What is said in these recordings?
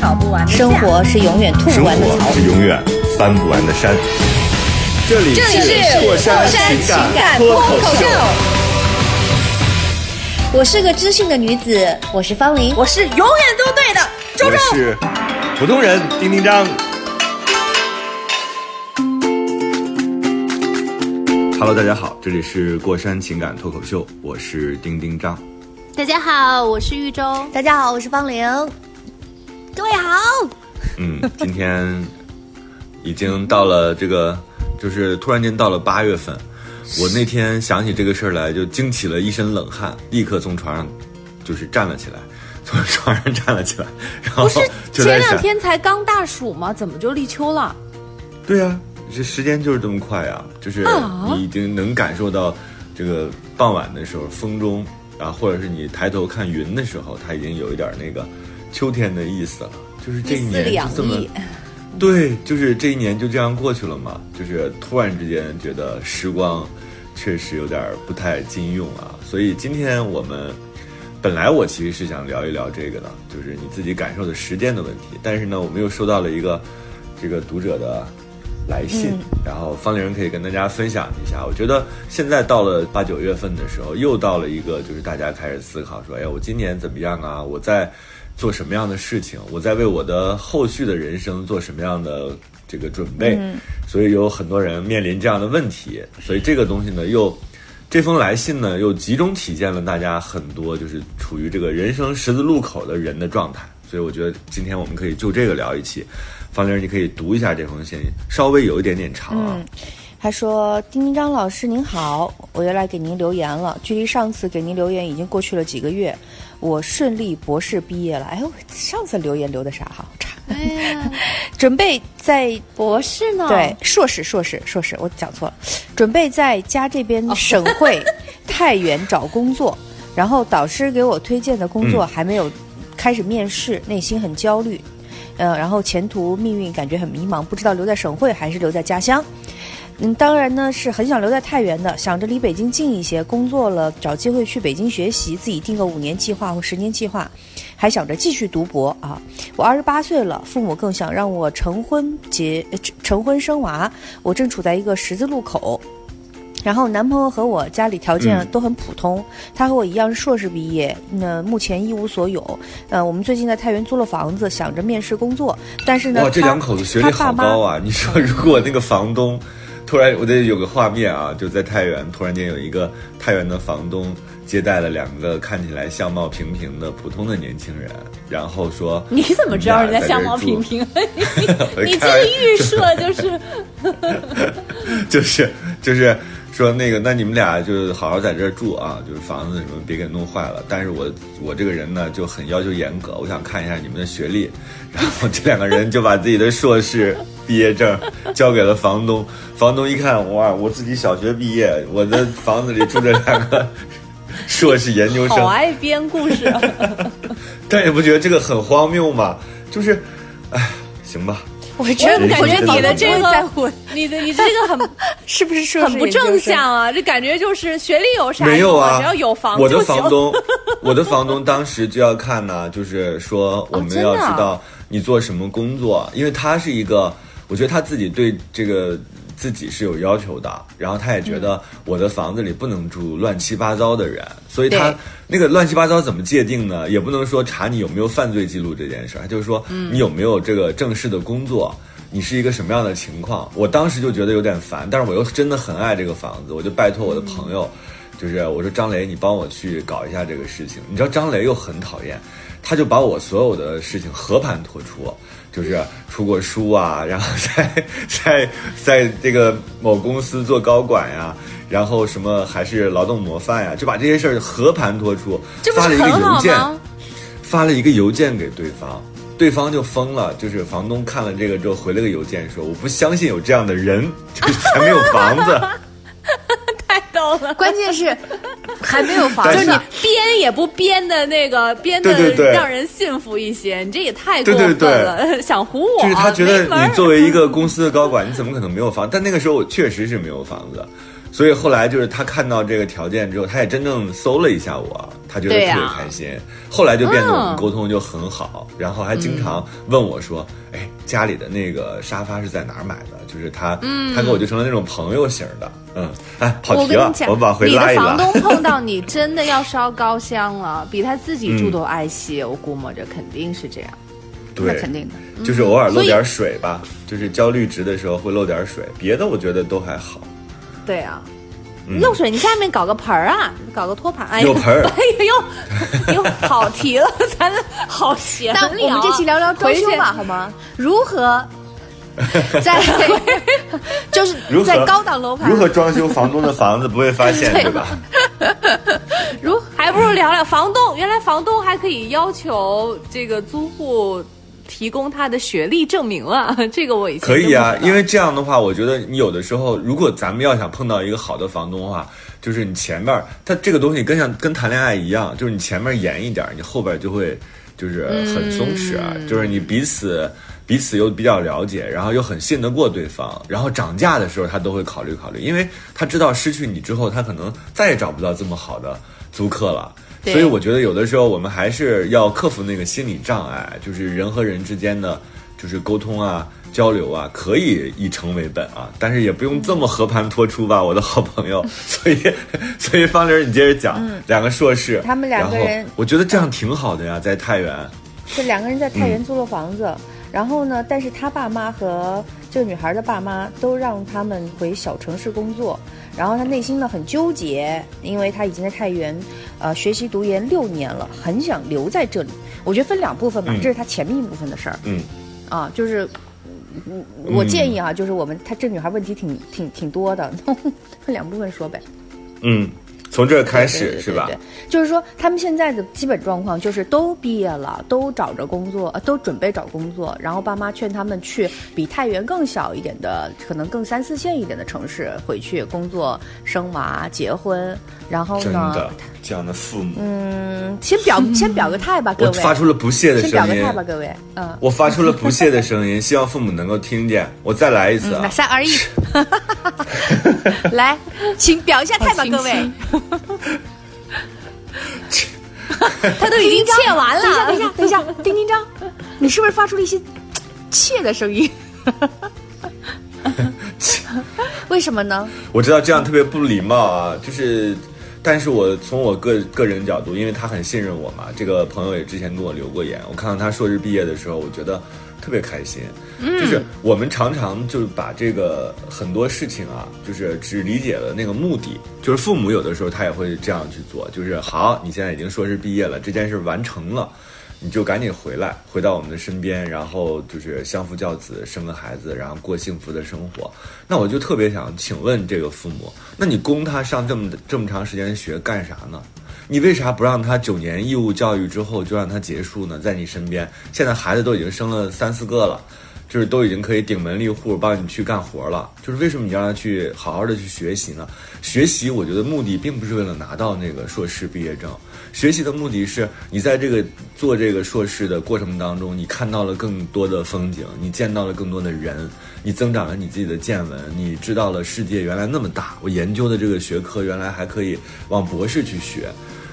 吵不完的架生活是永远吐生不完的槽活。是永远翻不完的山。这里这里是过山情情感脱脱口秀，我是个知性的女子，我是方玲。我是永远都对的，周我周。是普通人丁丁张。Hello，大家好，这里是过山情感脱口秀，我是丁丁张。大家好，我是玉州。大家好，我是方玲。各位好。嗯，今天已经到了这个，就是突然间到了八月份。我那天想起这个事儿来，就惊起了一身冷汗，立刻从床上就是站了起来，从床上站了起来，然后不是 前两天才刚大暑吗？怎么就立秋了？对呀、这时间就是这么快呀、就是啊你已经能感受到这个傍晚的时候风中啊，或者是你抬头看云的时候，它已经有一点那个秋天的意思了。就是这一年就这么。对，就是这一年就这样过去了嘛，就是突然之间觉得时光确实有点儿不太经用啊，所以今天我们本来我其实是想聊一聊这个的，就是你自己感受的时间的问题，但是呢，我们又收到了一个这个读者的来信，然后方玲可以跟大家分享一下。我觉得现在到了八九月份的时候，又到了一个就是大家开始思考说，哎呀，我今年怎么样啊？我在做什么样的事情？我在为我的后续的人生做什么样的这个准备？所以有很多人面临这样的问题，所以这个东西呢，又这封来信呢，又集中体现了大家很多就是处于这个人生十字路口的人的状态。所以我觉得今天我们可以就这个聊一期。方玲，你可以读一下这封信，稍微有一点点长啊。他说：“丁丁张老师您好，我又来给您留言了。距离上次给您留言已经过去了几个月，我顺利博士毕业了。哎呦，上次留言留的啥哈？好差。哎，准备在博士呢？对，硕士，硕士，硕士，我讲错了。准备在家这边省会 太原找工作，然后导师给我推荐的工作还没有开始面试，内心很焦虑。呃，然后前途命运感觉很迷茫，不知道留在省会还是留在家乡。嗯，当然呢是很想留在太原的，想着离北京近一些，工作了找机会去北京学习，自己定个五年计划或十年计划，还想着继续读博啊。我二十八岁了，父母更想让我成婚结呃成婚生娃，我正处在一个十字路口。然后男朋友和我家里条件都很普通，他和我一样是硕士毕业，那目前一无所有。呃，我们最近在太原租了房子，想着面试工作，但是呢，哇，这两口子学历好高啊！你说如果那个房东突然，我得有个画面啊，就在太原，突然间有一个太原的房东接待了两个看起来相貌平平的普通的年轻人，然后说：“你怎么知道人家相貌平平？你这个预设就是 就是就是说那个，那你们俩就好好在这儿住啊，就是房子什么别给弄坏了。但是我我这个人呢就很要求严格，我想看一下你们的学历。然后这两个人就把自己的硕士毕业证交给了房东，房东一看，哇，我自己小学毕业，我的房子里住着两个硕士研究生，好爱编故事。但也不觉得这个很荒谬吗？就是，哎，行吧。我觉得我感觉你的这个在混，你的你这个很 是不是硕士很不正向啊！这感觉就是学历有啥没有啊，只要有房我的就行房东，我的房东当时就要看呢，就是说我们要知道你做什么工作，因为他是一个，我觉得他自己对这个自己是有要求的，然后他也觉得我的房子里不能住乱七八糟的人，所以他那个乱七八糟怎么界定呢？也不能说查你有没有犯罪记录这件事儿，就是说你有没有这个正式的工作。你是一个什么样的情况？我当时就觉得有点烦，但是我又真的很爱这个房子，我就拜托我的朋友，就是我说张雷，你帮我去搞一下这个事情。你知道张雷又很讨厌，他就把我所有的事情和盘托出，就是出过书啊，然后在在在这个某公司做高管呀，然后什么还是劳动模范呀，就把这些事儿和盘托出，发了一个邮件，发了一个邮件给对方，对方就疯了，就是房东看了这个之后回了个邮件说：“我不相信有这样的人，就是还没有房子。”太逗了。关键是还没有房子就是你，编也不编的那个编的让人信服一些，你这也太过分对对对了，想唬我？就是他觉得你作为一个公司的高管，你怎么可能没有房？但那个时候我确实是没有房子，所以后来就是他看到这个条件之后，他也真正搜了一下我，他觉得特别开心。后来就变得我们嗯沟通就很好，然后还经常问我说：“哎，家里的那个沙发是在哪儿买的？”就是他，他跟我就成了那种朋友型的。嗯，哎，跑题了我们往回拉一拉。的房东碰到你，真的要烧高香了，比他自己住都爱惜。我估摸着肯定是这样。对，那肯定的。就是偶尔漏点水吧，就是浇绿植的时候会漏点水，别的我觉得都还好。对啊，嗯漏水，你下面搞个盆儿啊，搞个托盘。哎呦有盆儿 哎呦，又跑题了，咱好闲聊啊。那我们这期聊聊装修吧，好吗？如何 在就是如何在高档楼盘如何装修房东的房子不会发现，对吧？如还不如聊聊房东。原来房东还可以要求这个租户提供他的学历证明了，这个我以前可以啊因为这样的话，我觉得你有的时候，如果咱们要想碰到一个好的房东的话，就是你前面儿他这个东西跟像跟谈恋爱一样，就是你前面严一点，你后边就会就是很松弛啊，就是你彼此。彼此又比较了解，然后又很信得过对方，然后涨价的时候他都会考虑考虑，因为他知道失去你之后，他可能再也找不到这么好的租客了。对所以我觉得有的时候我们还是要克服那个心理障碍，就是人和人之间的就是沟通啊、交流啊，可以以诚为本啊，但是也不用这么和盘托出吧，我的好朋友。所以，所以方玲，你接着讲，两个硕士，嗯他们两个人我觉得这样挺好的呀，在太原。是两个人在太原租了房子，然后呢，但是他爸妈和这个女孩的爸妈都让他们回小城市工作，然后他内心呢很纠结，因为他已经在太原，呃，学习读研六年了，很想留在这里。我觉得分两部分吧，嗯这是他前面一部分的事儿嗯，啊，就是。嗯我建议啊，就是我们他这女孩问题挺挺挺多的，分两部分说呗。嗯，从这儿开对始是吧对对？对就是说，他们现在的基本状况就是都毕业了，都找着工作，呃，都准备找工作。然后爸妈劝他们去比太原更小一点的，可能更三四线一点的城市回去工作、生娃、结婚。然后真呢的，，这样的父母，嗯，先表 先表个态吧，各我位。发出了不屑的声音先表个态。吧，各位。嗯，我发出了不屑的声音，希望父母能够听见。我再来一次啊！那三二一，来，请表一下态吧，各位。他都已经切完了等一下，等一。下，等一下，丁丁张，你是不是发出了一些切的声音？为什么呢？我知道这样特别不礼貌啊，就是，但是我从我个个人角度，因为他很信任我嘛，这个朋友也之前跟我留过言，我看到他硕士毕业的时候，我觉得特别开心。就是我们常常就把这个很多事情啊，就是只理解了那个目的，就是父母有的时候他也会这样去做，就是好，你现在已经硕士毕业了，这件事完成了。你就赶紧回来，回到我们的身边，然后就是相夫教子，生个孩子，然后过幸福的生活。那我就特别想请问这个父母，那你供他上这么这么长时间学干啥呢？你为啥不让他九年义务教育之后就让他结束呢？在你身边，现在孩子都已经生了三四个了。就是都已经可以顶门立户帮你去干活了，就是为什么你让他去好好的去学习呢？学习，我觉得目的并不是为了拿到那个硕士毕业证，学习的目的是你在这个做这个硕士的过程当中，你看到了更多的风景，你见到了更多的人，你增长了你自己的见闻，你知道了世界原来那么大，我研究的这个学科原来还可以往博士去学。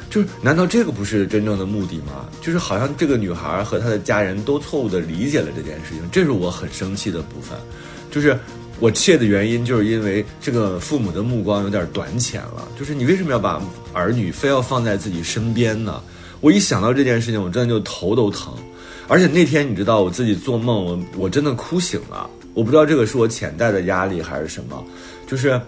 就是，难道这个不是真正的目的吗？就是好像这个女孩和她的家人都错误的理解了这件事情，这是我很生气的部分。就是我怯的原因，就是因为这个父母的目光有点短浅了。就是你为什么要把儿女非要放在自己身边呢？我一想到这件事情，我真的就头都疼。而且那天你知道，我自己做梦，我我真的哭醒了。我不知道这个是我潜在的压力还是什么，就是。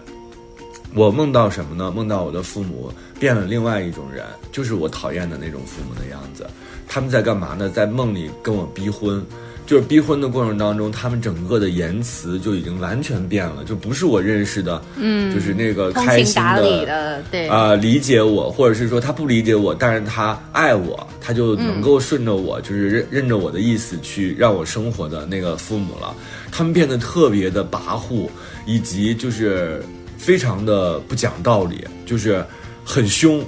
我梦到什么呢？梦到我的父母变了另外一种人，就是我讨厌的那种父母的样子。他们在干嘛呢？在梦里跟我逼婚，就是逼婚的过程当中，他们整个的言辞就已经完全变了，就不是我认识的，嗯，就是那个通开心的，对，啊、理解我，或者是说他不理解我，但是他爱我，他就能够顺着我，就是认认着我的意思去让我生活的那个父母了。他们变得特别的跋扈，以及就是非常的不讲道理，就是很凶。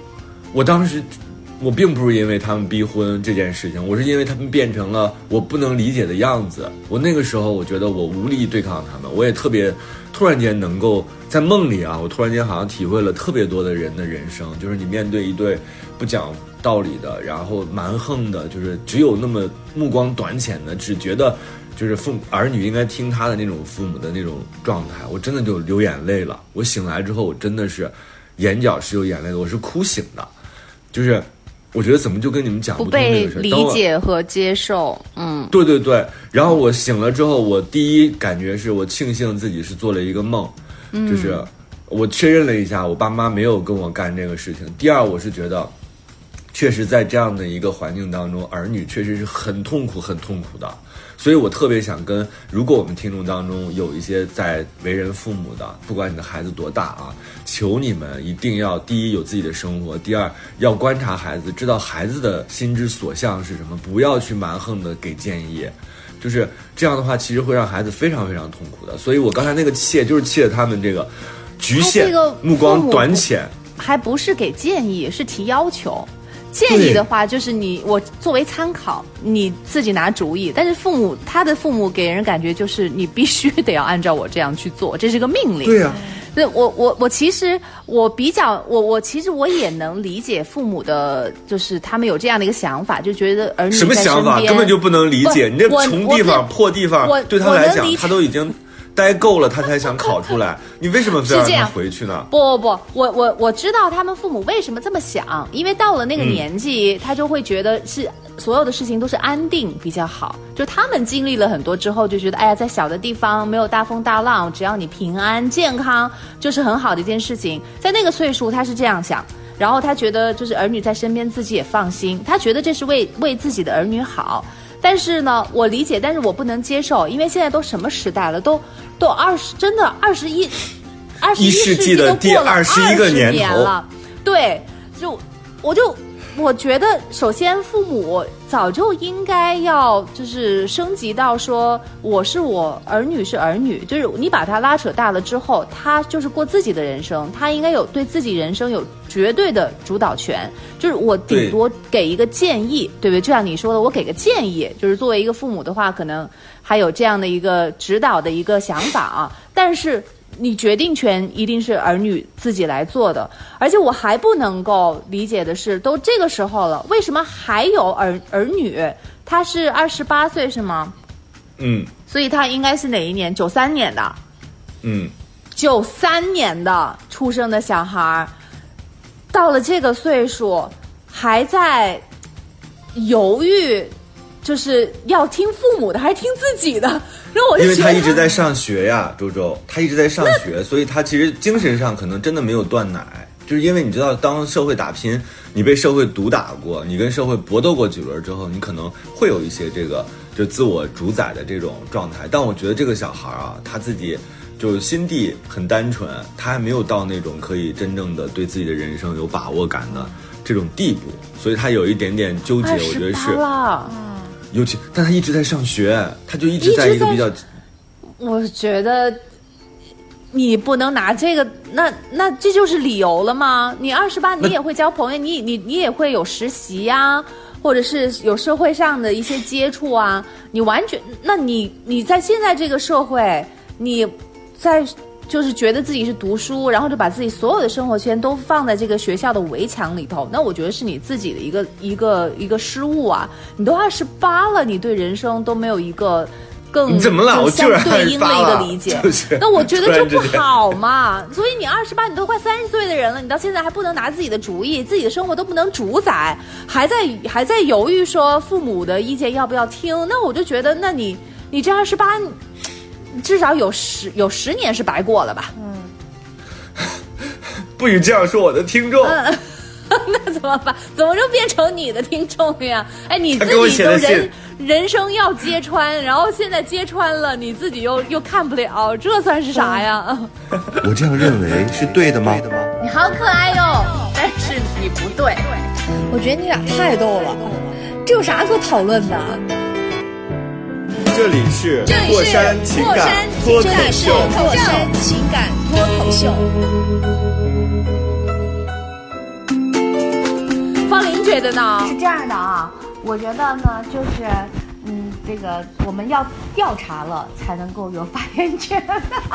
我当时我并不是因为他们逼婚这件事情，我是因为他们变成了我不能理解的样子。我那个时候我觉得我无力对抗他们，我也特别突然间能够在梦里啊，我突然间好像体会了特别多的人的人生，就是你面对一对不讲道理的，然后蛮横的，就是只有那么目光短浅的，只觉得就是父儿女应该听他的那种父母的那种状态，我真的就流眼泪了。我醒来之后，我真的是眼角是有眼泪的，我是哭醒的，就是我觉得怎么就跟你们讲不通这被个事儿，理解和接受，嗯，对对对，然后我醒了之后，我第一感觉是我庆幸自己是做了一个梦，就是我确认了一下，我爸妈没有跟我干这个事情。第二，我是觉得，确实在这样的一个环境当中，儿女确实是很痛苦、很痛苦的。所以我特别想跟，如果我们听众当中有一些在为人父母的，不管你的孩子多大啊，求你们一定要第一有自己的生活，第二要观察孩子，知道孩子的心之所向是什么，不要去蛮横的给建议。就是这样的话，其实会让孩子非常非常痛苦的。所以我刚才那个气，就是气了他们这个局限、这个目光短浅。还不是给建议，是提要求。建议的话，就是你我作为参考，你自己拿主意。但是父母他的父母给人感觉就是你必须得要按照我这样去做，这是个命令。对呀、对我我我其实我比较我我其实我也能理解父母的，就是他们有这样的一个想法，就觉得儿女什么在想法根本就不能理解。你这穷地方、破地方我，对他来讲他都已经待够了，他才想考出来。你为什么非要让他是这样回去呢？不不不，我我我知道他们父母为什么这么想，因为到了那个年纪，他就会觉得是所有的事情都是安定比较好。就他们经历了很多之后，就觉得哎呀，在小的地方没有大风大浪，只要你平安健康，就是很好的一件事情。在那个岁数，他是这样想。然后他觉得就是儿女在身边，自己也放心。他觉得这是为为自己的儿女好。但是呢，我理解，但是我不能接受，因为现在都什么时代了，都都二十，真的二十一，二十一一世纪的都过了第21个年头。了，对，就我就我觉得，首先父母早就应该要就是升级到说，我是我儿女是儿女，就是你把他拉扯大了之后，他就是过自己的人生，他应该有对自己人生有绝对的主导权，就是我顶多给一个建议，对不对？就像你说的，我给个建议，就是作为一个父母的话，可能还有这样的一个指导的一个想法啊，但是。你决定权一定是儿女自己来做的，而且我还不能够理解的是，都这个时候了，为什么还有儿儿女？他是二十八岁是吗？嗯所以他应该是哪一年？九三年的，嗯，九三年的出生的小孩儿，到了这个岁数还在犹豫，就是要听父母的还是听自己的？然后我就因为他一直在上学呀，周周，他一直在上学，所以他其实精神上可能真的没有断奶。就是因为你知道，当社会打拼，你被社会毒打过，你跟社会搏斗过几轮之后，你可能会有一些这个就自我主宰的这种状态。但我觉得这个小孩啊，他自己就心地很单纯，他还没有到那种可以真正的对自己的人生有把握感的这种地步，所以他有一点点纠结。我觉得是。尤其，但他一直在上学，他就一直在在一个比较我觉得你不能拿这个，那那这就是理由了吗？你二十八，你也会交朋友，你你你也会有实习呀、或者是有社会上的一些接触啊。你完全，那你你在现在这个社会，你在就是觉得自己是读书，然后就把自己所有的生活圈都放在这个学校的围墙里头，那我觉得是你自己的一个一个一个失误啊！你都二十八了，你对人生都没有一个更你怎么了相对应的一个理解就是，那我觉得就不好嘛。所以你二十八，你都快三十岁的人了，你到现在还不能拿自己的主意，自己的生活都不能主宰，还在还在犹豫说父母的意见要不要听，那我就觉得，那你你这二十八，至少有十有十年是白过了吧？嗯 不许这样说我的听众。那怎么办？怎么就变成你的听众了呀？哎，你自他给我己都写的信人人生要揭穿，然后现在揭穿了，你自己又又看不了，这算是啥呀？我这样认为是对的吗？你好可爱哟，但是你不对。我觉得你俩太逗了，这有啥可讨论的？这里是这里是过山情感过山脱口秀，过山情感脱口秀。方林觉得呢？是这样的啊，我觉得呢，就是，嗯，这个我们要调查了才能够有发言权。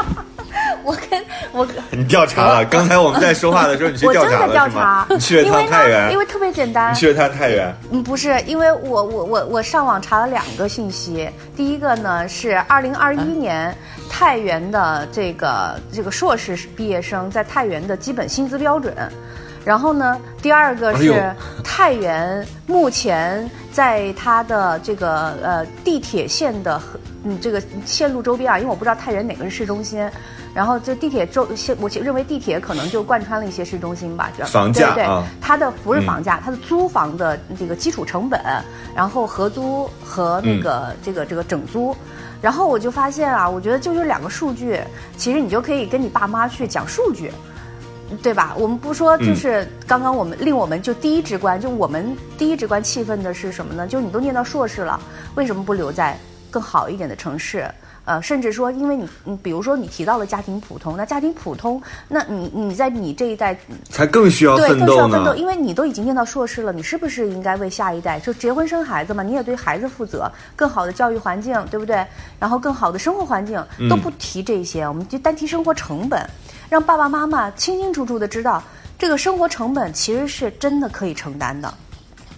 我跟我跟你调查了？刚才我们在说话的时候，你去我真的调查了是吗调查？，你去了趟因为呢，太原因，为特别简单你。去了趟太原，嗯，不是，因为我我我我上网查了两个信息，第一个呢是二零二一年太原的这个这个硕士毕业生在太原的基本薪资标准，然后呢，第二个是太原目前在它的这个呃地铁线的和嗯这个线路周边啊，因为我不知道太原哪个是市中心。然后这地铁周线，我认为地铁可能就贯穿了一些市中心吧，就房价对对啊它的不是房价，它的租房的这个基础成本，然后合租和那个、这个这个整租，然后我就发现啊，我觉得就这两个数据，其实你就可以跟你爸妈去讲数据。对吧？我们不说，就是刚刚我们令我们就第一直观，就我们第一直观气愤的是什么呢？就是你都念到硕士了，为什么不留在更好一点的城市？呃，甚至说，因为你，你比如说你提到了家庭普通，那家庭普通，那你你在你这一代才更需要对，奋斗更需要奋斗，因为你都已经念到硕士了，你是不是应该为下一代就结婚生孩子嘛？你也对孩子负责，更好的教育环境，对不对？然后更好的生活环境嗯都不提这些，我们就单提生活成本，让爸爸妈妈清清楚楚的知道，这个生活成本其实是真的可以承担的。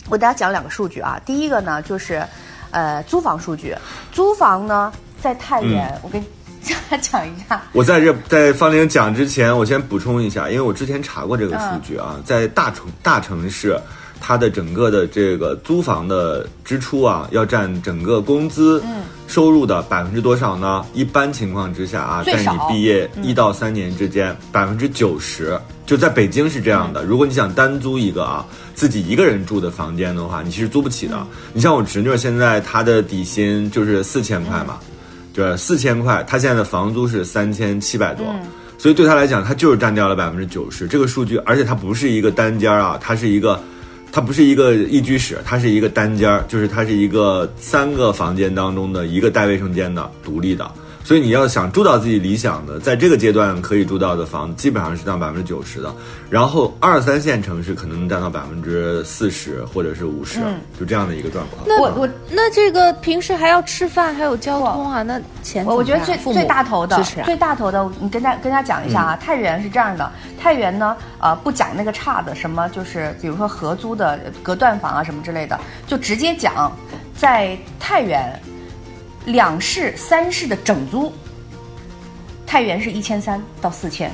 我给大家讲两个数据啊，第一个呢就是，呃，租房数据，租房呢在太原，嗯我跟大家 讲一下，我在这在方玲讲之前，我先补充一下，因为我之前查过这个数据啊，在大城大城市，它的整个的这个租房的支出啊，要占整个工资收入的百分之多少呢？一般情况之下啊，在你毕业一到三年之间，百分之九十。就在北京是这样的，如果你想单租一个啊，自己一个人住的房间的话，你其实租不起的。你像我侄女儿现在她的底薪就是四千块嘛，对，四千块，她现在的房租是三千七百多，所以对他来讲，他就是占掉了百分之九十。这个数据，而且它不是一个单间儿啊，它是一个，它不是一个一居室，它是一个单间儿，就是它是一个三个房间当中的一个带卫生间的独立的。所以你要想住到自己理想的，在这个阶段可以住到的房子，基本上是占百分之九十的。然后二三线城市可能能占到百分之四十或者是五十、就这样的一个状况。那我我那这个平时还要吃饭，还有交通啊，那钱我我觉得最最大头的啊。最大头的，你跟大跟大家讲一下嗯。啊，太原是这样的，太原呢，呃，不讲那个差的，什么就是比如说合租的隔断房啊什么之类的，就直接讲，在太原两室三室的整租，太原是一千三到四千。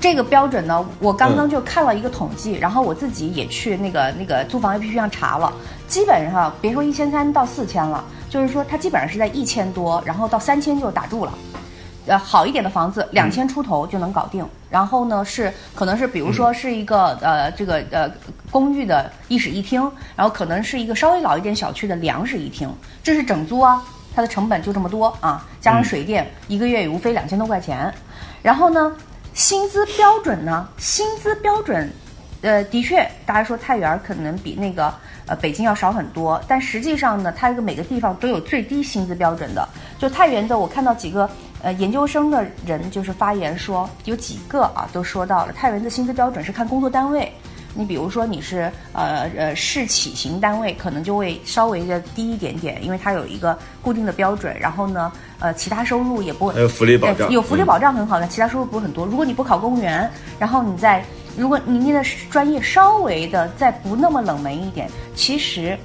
这个标准呢，我刚刚就看了一个统计，然后我自己也去那个那个租房 APP 上查了，基本上别说一千三到四千了，就是说它基本上是在一千多，然后到三千就打住了。呃，好一点的房子两千出头就能搞定。然后呢，是可能是比如说是一个、呃这个呃公寓的一室一厅，然后可能是一个稍微老一点小区的两室一厅，这是整租啊，它的成本就这么多啊，加上水电，一个月也无非两千多块钱。然后呢，薪资标准呢，薪资标准呃，的确，大家说太原可能比那个呃北京要少很多，但实际上呢，它这个每个地方都有最低薪资标准的。就太原的，我看到几个呃研究生的人就是发言说，有几个啊都说到了太原的薪资标准是看工作单位。你比如说你是呃呃市企型单位，可能就会稍微的低一点点，因为它有一个固定的标准，然后呢，呃，其他收入也不会还有福利保障呃有福利嗯保障很好的，其他收入不是很多。如果你不考公务员，然后你在如果你念的专业稍微的再不那么冷门一点，其实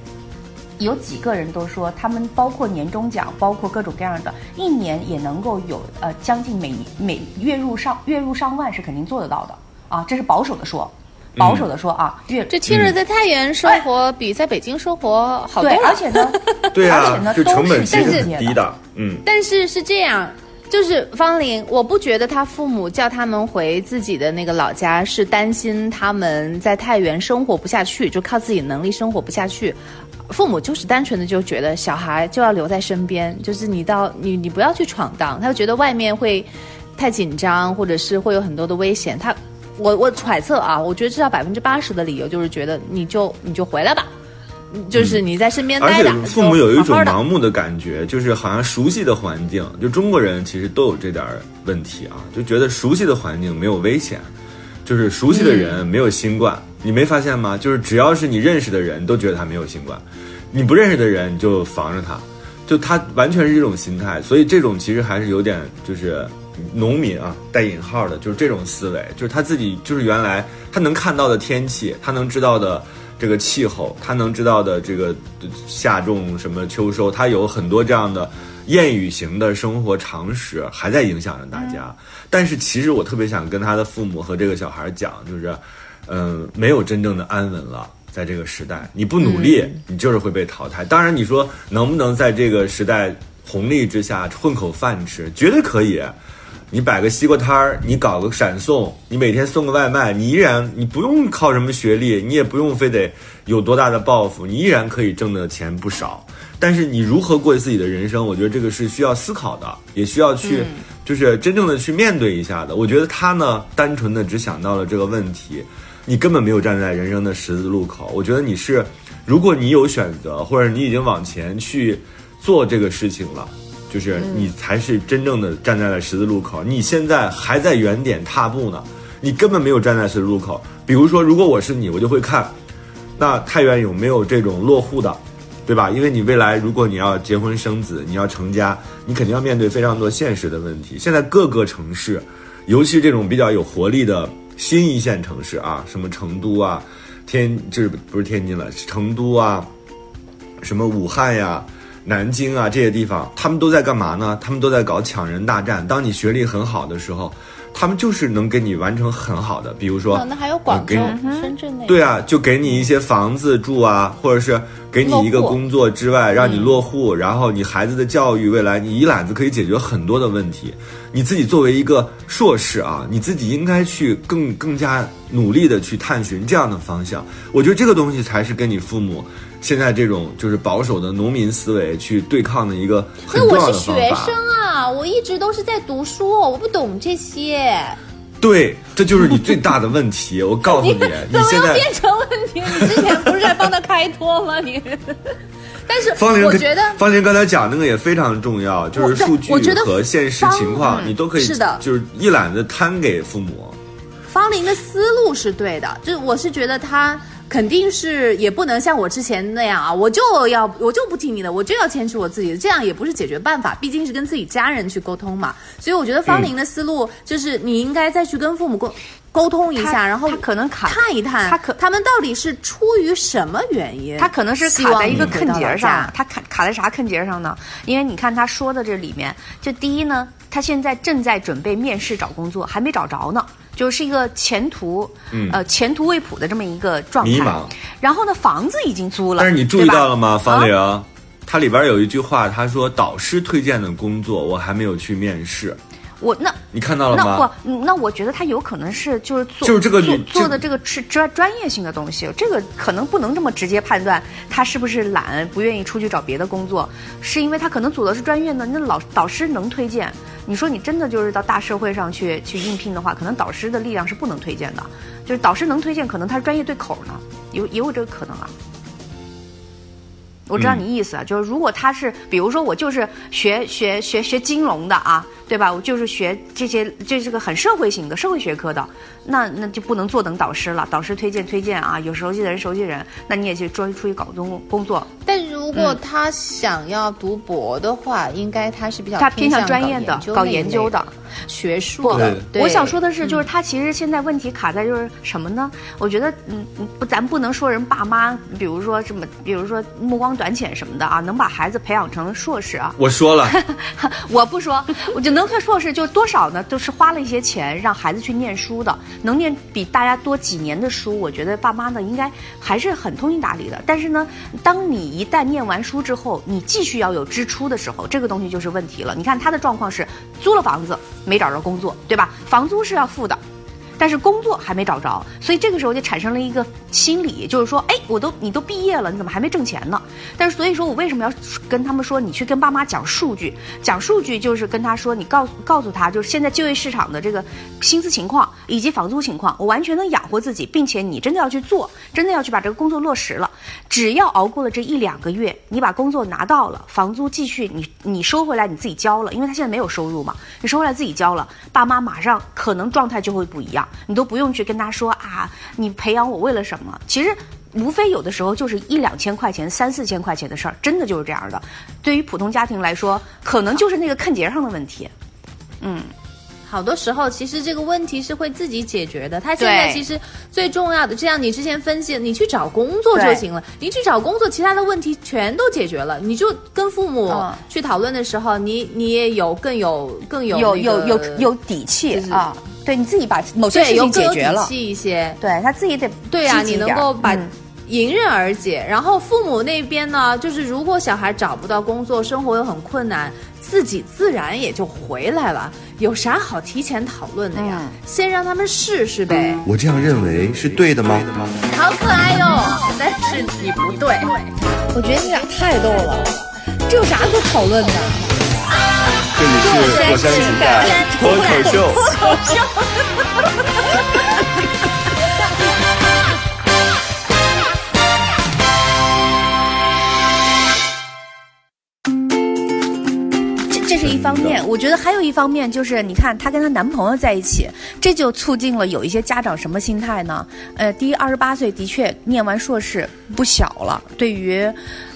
有几个人都说，他们包括年终奖，包括各种各样的，一年也能够有呃将近每每月入上月入上万是肯定做得到的啊，这是保守的说，保守的说啊，月这听着在太原生活比在北京生活好多对，了。而且呢，对而且呢，啊就都是成本其实间接很低的，嗯。但是是这样，就是方玲，我不觉得他父母叫他们回自己的那个老家是担心他们在太原生活不下去，就靠自己能力生活不下去。父母就是单纯的就觉得小孩就要留在身边，就是你到你你不要去闯荡，他就觉得外面会太紧张，或者是会有很多的危险。他我我揣测啊，我觉得至少百分之八十的理由就是觉得你就你就回来吧，就是你在身边而且待着，父母有一种盲目的感觉，就是好像熟悉的环境，就中国人其实都有这点问题啊，就觉得熟悉的环境没有危险，就是熟悉的人没有新冠，你没发现吗？就是只要是你认识的人都觉得他没有新冠，你不认识的人你就防着他，就他完全是这种心态，所以这种其实还是有点就是农民啊带引号的，就是这种思维，就是他自己就是原来他能看到的天气，他能知道的这个气候，他能知道的这个呃夏种什么秋收，他有很多这样的谚语型的生活常识，还在影响着大家。但是其实我特别想跟他的父母和这个小孩讲，就是，嗯、没有真正的安稳了。在这个时代，你不努力，你就是会被淘汰。当然，你说能不能在这个时代红利之下混口饭吃，绝对可以。你摆个西瓜摊儿，你搞个闪送，你每天送个外卖，你依然你不用靠什么学历，你也不用非得有多大的抱负，你依然可以挣的钱不少。但是你如何过自己的人生，我觉得这个是需要思考的，也需要去、就是真正的去面对一下的。我觉得他呢，单纯的只想到了这个问题，你根本没有站在人生的十字路口。我觉得你是，如果你有选择，或者你已经往前去做这个事情了。就是你才是真正的站在了十字路口，你现在还在原点踏步呢，你根本没有站在十字路口。比如说，如果我是你，我就会看，那太原有没有这种落户的，对吧？因为你未来如果你要结婚生子，你要成家，你肯定要面对非常多现实的问题。现在各个城市，尤其这种比较有活力的新一线城市啊，什么成都啊、天，这不是天津了，成都啊，什么武汉呀、南京啊这些地方，他们都在干嘛呢？他们都在搞抢人大战。当你学历很好的时候，他们就是能给你完成很好的，比如说，哦那还有广州呃、深圳那对啊，就给你一些房子住啊，或者是给你一个工作之外，让你落户，然后你孩子的教育，未来你一揽子可以解决很多的问题。你自己作为一个硕士啊，你自己应该去更更加努力的去探寻这样的方向。我觉得这个东西才是跟你父母现在这种就是保守的农民思维去对抗的一个很那重要的我是学。生啊，我一直都是在读书，我不懂这些。对，这就是你最大的问题。我告诉你，怎你现在么又变成问题？你之前不是在帮他开脱吗？你，但是方玲，我觉得方玲刚才讲那个也非常重要，就是数据和现实情况，你都可以是的就是一揽子摊给父母。方玲的思路是对的，就是我是觉得他肯定是也不能像我之前那样啊，我就要我就不听你的，我就要坚持我自己的，这样也不是解决办法，毕竟是跟自己家人去沟通嘛。所以我觉得方玲的思路就是你应该再去跟父母沟沟通一下，然后他可能卡探一探，他可他们到底是出于什么原因，他可能是卡在一个坑节上，他卡卡在啥坑节儿上呢？因为你看他说的这里面，就第一呢，他现在正在准备面试找工作，还没找着呢，就是一个前途，呃，前途未卜的这么一个状态。嗯迷茫。然后呢，房子已经租了，但是你注意到了吗，方玲？啊它里边有一句话，他说导师推荐的工作我还没有去面试，我那你看到了那吗？我那我觉得他有可能是就是做就是这个做做的这个是专专业性的东西，这个可能不能这么直接判断他是不是懒，不愿意出去找别的工作，是因为他可能组的是专业的，那老导师能推荐。你说你真的就是到大社会上去去应聘的话，可能导师的力量是不能推荐的，就是导师能推荐，可能他是专业对口呢，有也有这个可能啊。我知道你意思啊，就是如果他是，比如说我就是学学学学金融的啊，对吧？我就是学这些，这是个很社会型的社会学科的，那那就不能坐等导师了。导师推荐推荐啊，有熟悉的人熟悉人，那你也去专出去搞工工作。但如果他想要读博的话，应该他是比较他偏向向专业的，搞搞研究的。学术的。对我想说的是，就是他其实现在问题卡在就是什么呢？我觉得，嗯，嗯不，咱不能说人爸妈，比如说什么，比如说目光短浅什么的啊，能把孩子培养成硕士啊，我说了，我不说，我就能看硕士，就多少呢？都是花了一些钱让孩子去念书的，能念比大家多几年的书，我觉得爸妈呢应该还是很通情达理的。但是呢，当你一旦念念完书之后，你继续要有支出的时候，这个东西就是问题了。你看他的状况是租了房子没找着工作，对吧？房租是要付的。但是工作还没找着，所以这个时候就产生了一个心理，就是说，哎，我都你都毕业了，你怎么还没挣钱呢？但是所以说我为什么要跟他们说，你去跟爸妈讲数据，讲数据就是跟他说，你告诉告诉他，就是现在就业市场的这个薪资情况以及房租情况，我完全能养活自己，并且你真的要去做，真的要去把这个工作落实了。只要熬过了这一两个月，你把工作拿到了，房租继续你你收回来，你自己交了，因为他现在没有收入嘛，你收回来自己交了，爸妈马上可能状态就会不一样，你都不用去跟他说啊，你培养我为了什么？其实。无非有的时候就是一两千块钱、三四千块钱的事儿，真的就是这样的。对于普通家庭来说，可能就是那个看节上的问题。嗯，好多时候其实这个问题是会自己解决的。他现在其实最重要的，就像你之前分析的，你去找工作就行了。你去找工作，其他的问题全都解决了。你就跟父母嗯去讨论的时候，你你也有更有更有有那个有有有底气就是啊，对你自己把某些事情更有底解决了，气一些。对他自己得对呀、你能够把嗯迎刃而解。然后父母那边呢，就是如果小孩找不到工作，生活又很困难，自己自然也就回来了。有啥好提前讨论的呀？嗯先让他们试试呗。我这样认为是对的吗？好可爱哟、但是你不对。我觉得你俩太逗了，这有啥可讨论的？这里是火山情感脱口秀。一方面，我觉得还有一方面就是，你看她跟她男朋友在一起，这就促进了有一些家长什么心态呢？呃，第一，二十八岁的确念完硕士不小了，对于，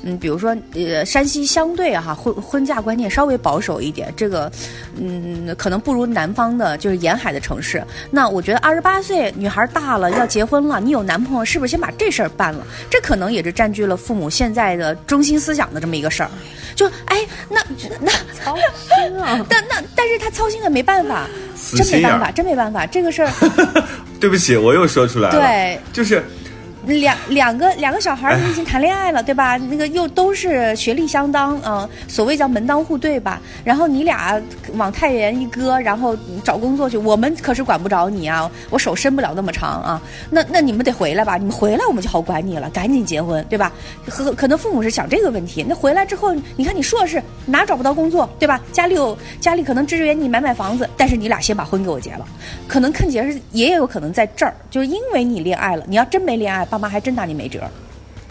嗯，比如说呃，山西相对哈婚婚嫁观念稍微保守一点，这个，嗯，可能不如南方的，就是沿海的城市。那我觉得二十八岁女孩大了要结婚了，你有男朋友，是不是先把这事儿办了？这可能也是占据了父母现在的中心思想的这么一个事儿。就哎，那那操心啊！但那但是他操心的没办法，真没办法，真没办法，这个事儿 对不起，我又说出来了。对，就是两两个两个小孩儿已经谈恋爱了，对吧？那个又都是学历相当，嗯、所谓叫门当户对吧？然后你俩往太原一搁，然后找工作去，我们可是管不着你啊，我手伸不了那么长啊。那那你们得回来吧，你们回来我们就好管你了，赶紧结婚，对吧？和可能父母是想这个问题，那回来之后，你看你硕士哪找不到工作，对吧？家里有家里可能支援你买买房子，但是你俩先把婚给我结了，可能坑结是也有可能在这儿，就是因为你恋爱了，你要真没恋爱，爸妈还真拿你没辙。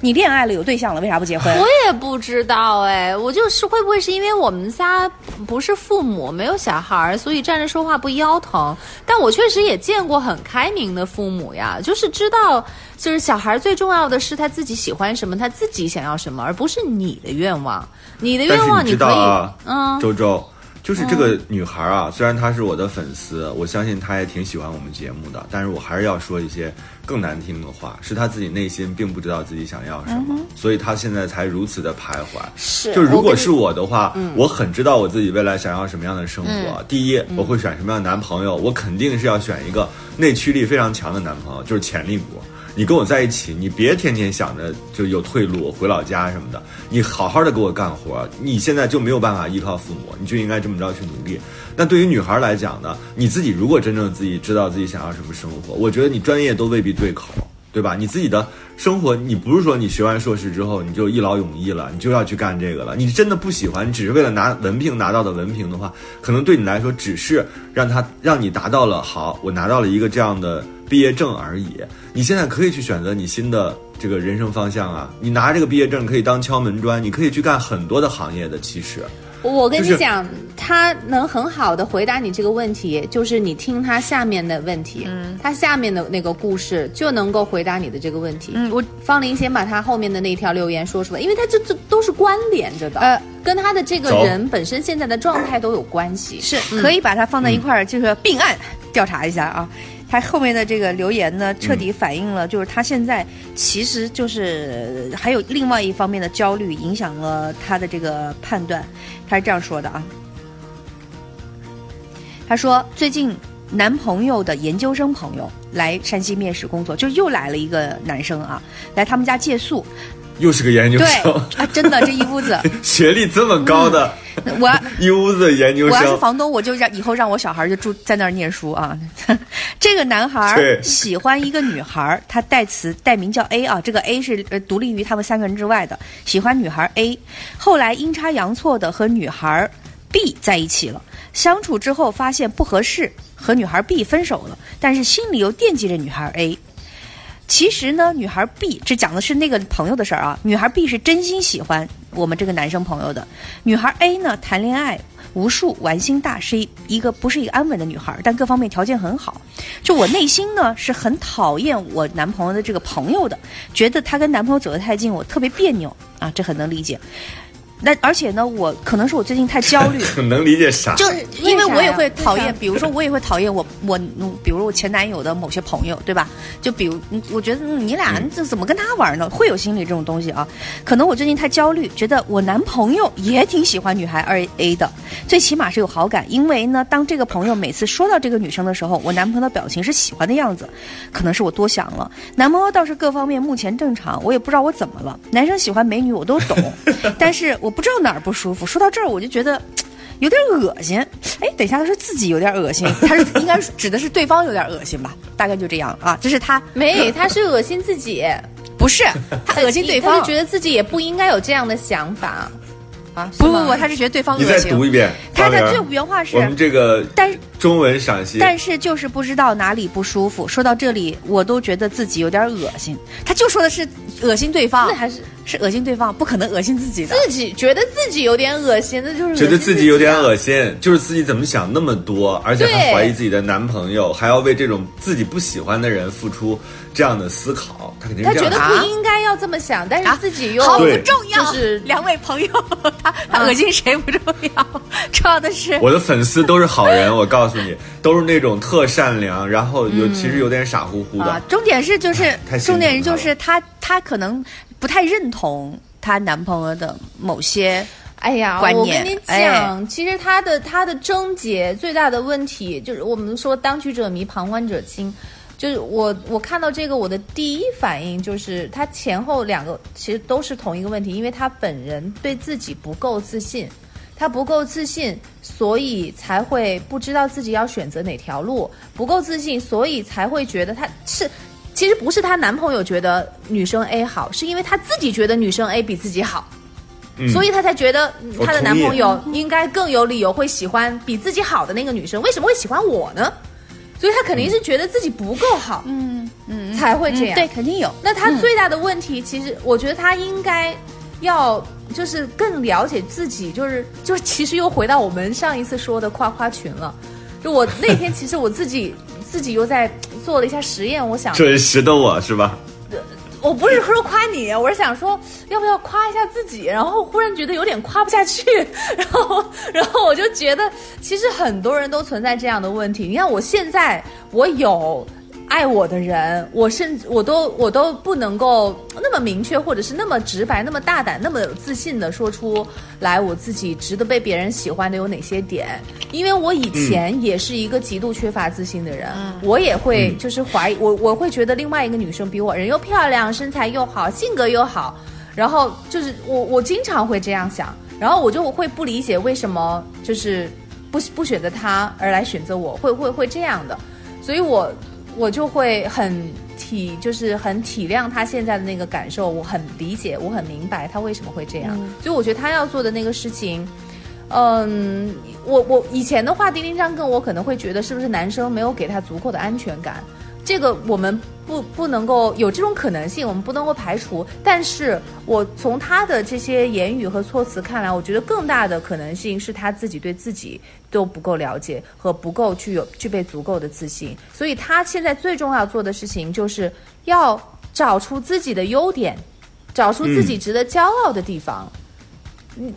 你恋爱了有对象了，为啥不结婚？我也不知道哎，我就是会不会是因为我们仨不是父母，没有小孩儿，所以站着说话不腰疼。但我确实也见过很开明的父母呀，就是知道，就是小孩最重要的是他自己喜欢什么，他自己想要什么，而不是你的愿望。你的愿望你知可以，道啊，嗯，周周，就是这个女孩啊，虽然她是我的粉丝，我相信她也挺喜欢我们节目的，但是我还是要说一些更难听的话，是她自己内心并不知道自己想要什么，所以她现在才如此的徘徊。是就如果是我的话，我很知道我自己未来想要什么样的生活。第一，我会选什么样的男朋友，我肯定是要选一个内驱力非常强的男朋友，就是潜力股。你跟我在一起，你别天天想着就有退路回老家什么的，你好好的给我干活。你现在就没有办法依靠父母，你就应该这么着去努力。那对于女孩来讲呢，你自己如果真正自己知道自己想要什么生活，我觉得你专业都未必对口。对吧？你自己的生活，你不是说你学完硕士之后你就一劳永逸了，你就要去干这个了。你真的不喜欢，你只是为了拿文凭拿到的文凭的话，可能对你来说只是让他让你达到了好，我拿到了一个这样的毕业证而已。你现在可以去选择你新的这个人生方向啊！你拿这个毕业证可以当敲门砖，你可以去干很多的行业的。其实，我跟就是你讲，他能很好的回答你这个问题，就是你听他下面的问题，嗯，他下面的那个故事就能够回答你的这个问题。嗯，我方林先把他后面的那条留言说出来，因为他这这都是关联着的，呃，跟他的这个人本身现在的状态都有关系。是可以把它放在一块儿，就是并案调查一下啊。他后面的这个留言呢，彻底反映了，就是他现在其实就是还有另外一方面的焦虑，影响了他的这个判断。他是这样说的啊，他说最近男朋友的研究生朋友来山西面试工作，就又来了一个男生啊，来他们家借宿。又是个研究对生，啊，真的这一屋子，学历这么高的、我要 一屋子研究生。我要是，房东，我就让以后让我小孩就住在那儿念书啊。这个男孩儿喜欢一个女孩儿，他代词代名叫 A 啊，这个 A 是呃独立于他们三个人之外的，喜欢女孩 A，后来阴差阳错的和女孩 B 在一起了，相处之后发现不合适，和女孩 B 分手了，但是心里又惦记着女孩 A。其实呢，女孩 B 这讲的是那个朋友的事儿啊。女孩 B 是真心喜欢我们这个男生朋友的，女孩 A 呢谈恋爱无数，玩心大，是一一个不是一个安稳的女孩，但各方面条件很好。就我内心呢是很讨厌我男朋友的这个朋友的，觉得她跟男朋友走得太近，我特别别扭啊，这很能理解。那而且呢，我可能是我最近太焦虑，很能理解啥？就是因为我也会讨厌，比如说我也会讨厌我我嗯比如我前男友的某些朋友，对吧？就比如嗯我觉得嗯你俩这怎么跟他玩呢？会有心理这种东西啊。可能我最近太焦虑，觉得我男朋友也挺喜欢女孩二 A 的，最起码是有好感。因为呢，当这个朋友每次说到这个女生的时候，我男朋友的表情是喜欢的样子，可能是我多想了。男朋友倒是各方面目前正常，我也不知道我怎么了。男生喜欢美女我都懂，但是我不知道哪儿不舒服。说到这儿，我就觉得。有点恶心，哎，等一下，他说自己有点恶心，他是应该是指的是对方有点恶心吧？大概就这样啊，这是他 没，他是恶心自己，不是他恶心对方他就，觉得自己也不应该有这样的想法啊。不不不，他是觉得对方你再恶心。读一遍。他的最原话是我，们这个但是中文赏析，但是就是不知道哪里不舒服。说到这里，我都觉得自己有点恶心。他就说的是恶心对方那，还是是恶心对方，不可能恶心自己的。自己觉得自己有点恶心，那就是觉得自己有点啊恶心，就是自己怎么想那么多，而且还怀疑自己的男朋友，还要为这种自己不喜欢的人付出这样的思考，他肯定他觉得是这样想。不应该要这么想，但是自己又毫不对重要。就是两位朋友，他他恶心谁不重要，重要的是我的粉丝都是好人，我告诉你，都是那种特善良，然后有、其实有点傻乎乎的。啊，重点是就是 重点是就是他他可能不太认同她男朋友的某些哎呀，我跟你哎讲，其实他的他的症结最大的问题就是我们说当局者迷，旁观者清。就是我我看到这个，我的第一反应就是她前后两个其实都是同一个问题，因为她本人对自己不够自信，她不够自信，所以才会不知道自己要选择哪条路，不够自信，所以才会觉得他是。其实不是她男朋友觉得女生 A 好，是因为她自己觉得女生 A 比自己好。嗯所以她才觉得她的男朋友应该更有理由会喜欢比自己好的那个女生。为什么会喜欢我呢？所以她肯定是觉得自己不够好，嗯嗯才会这样。对，肯定有。那她最大的问题，其实我觉得她应该要就是更了解自己，就是就是其实又回到我们上一次说的夸夸群了。就我那天其实我自己自己又在做了一下实验，我想准时的我是吧？我不是说夸你，我是想说要不要夸一下自己，然后忽然觉得有点夸不下去，然后 然后我就觉得其实很多人都存在这样的问题。你看我现在我有。爱我的人，我甚至我都我都不能够那么明确，或者是那么直白、那么大胆、那么有自信的说出来，我自己值得被别人喜欢的有哪些点？因为我以前也是一个极度缺乏自信的人，我也会就是怀疑我，我会觉得另外一个女生比我人又漂亮，身材又好，性格又好，然后就是我我经常会这样想，然后我就会不理解为什么就是不不选择她而来选择我，会会会这样的，所以我我就会很体就是很体谅他现在的那个感受，我很理解，我很明白他为什么会这样，所以我觉得他要做的那个事情。嗯，我我以前的话，丁丁张跟我可能会觉得是不是男生没有给他足够的安全感，这个我们不不能够有这种可能性，我们不能够排除。但是我从他的这些言语和措辞看来，我觉得更大的可能性是他自己对自己都不够了解和不够具有具备足够的自信，所以他现在最重要做的事情就是要找出自己的优点，找出自己值得骄傲的地方。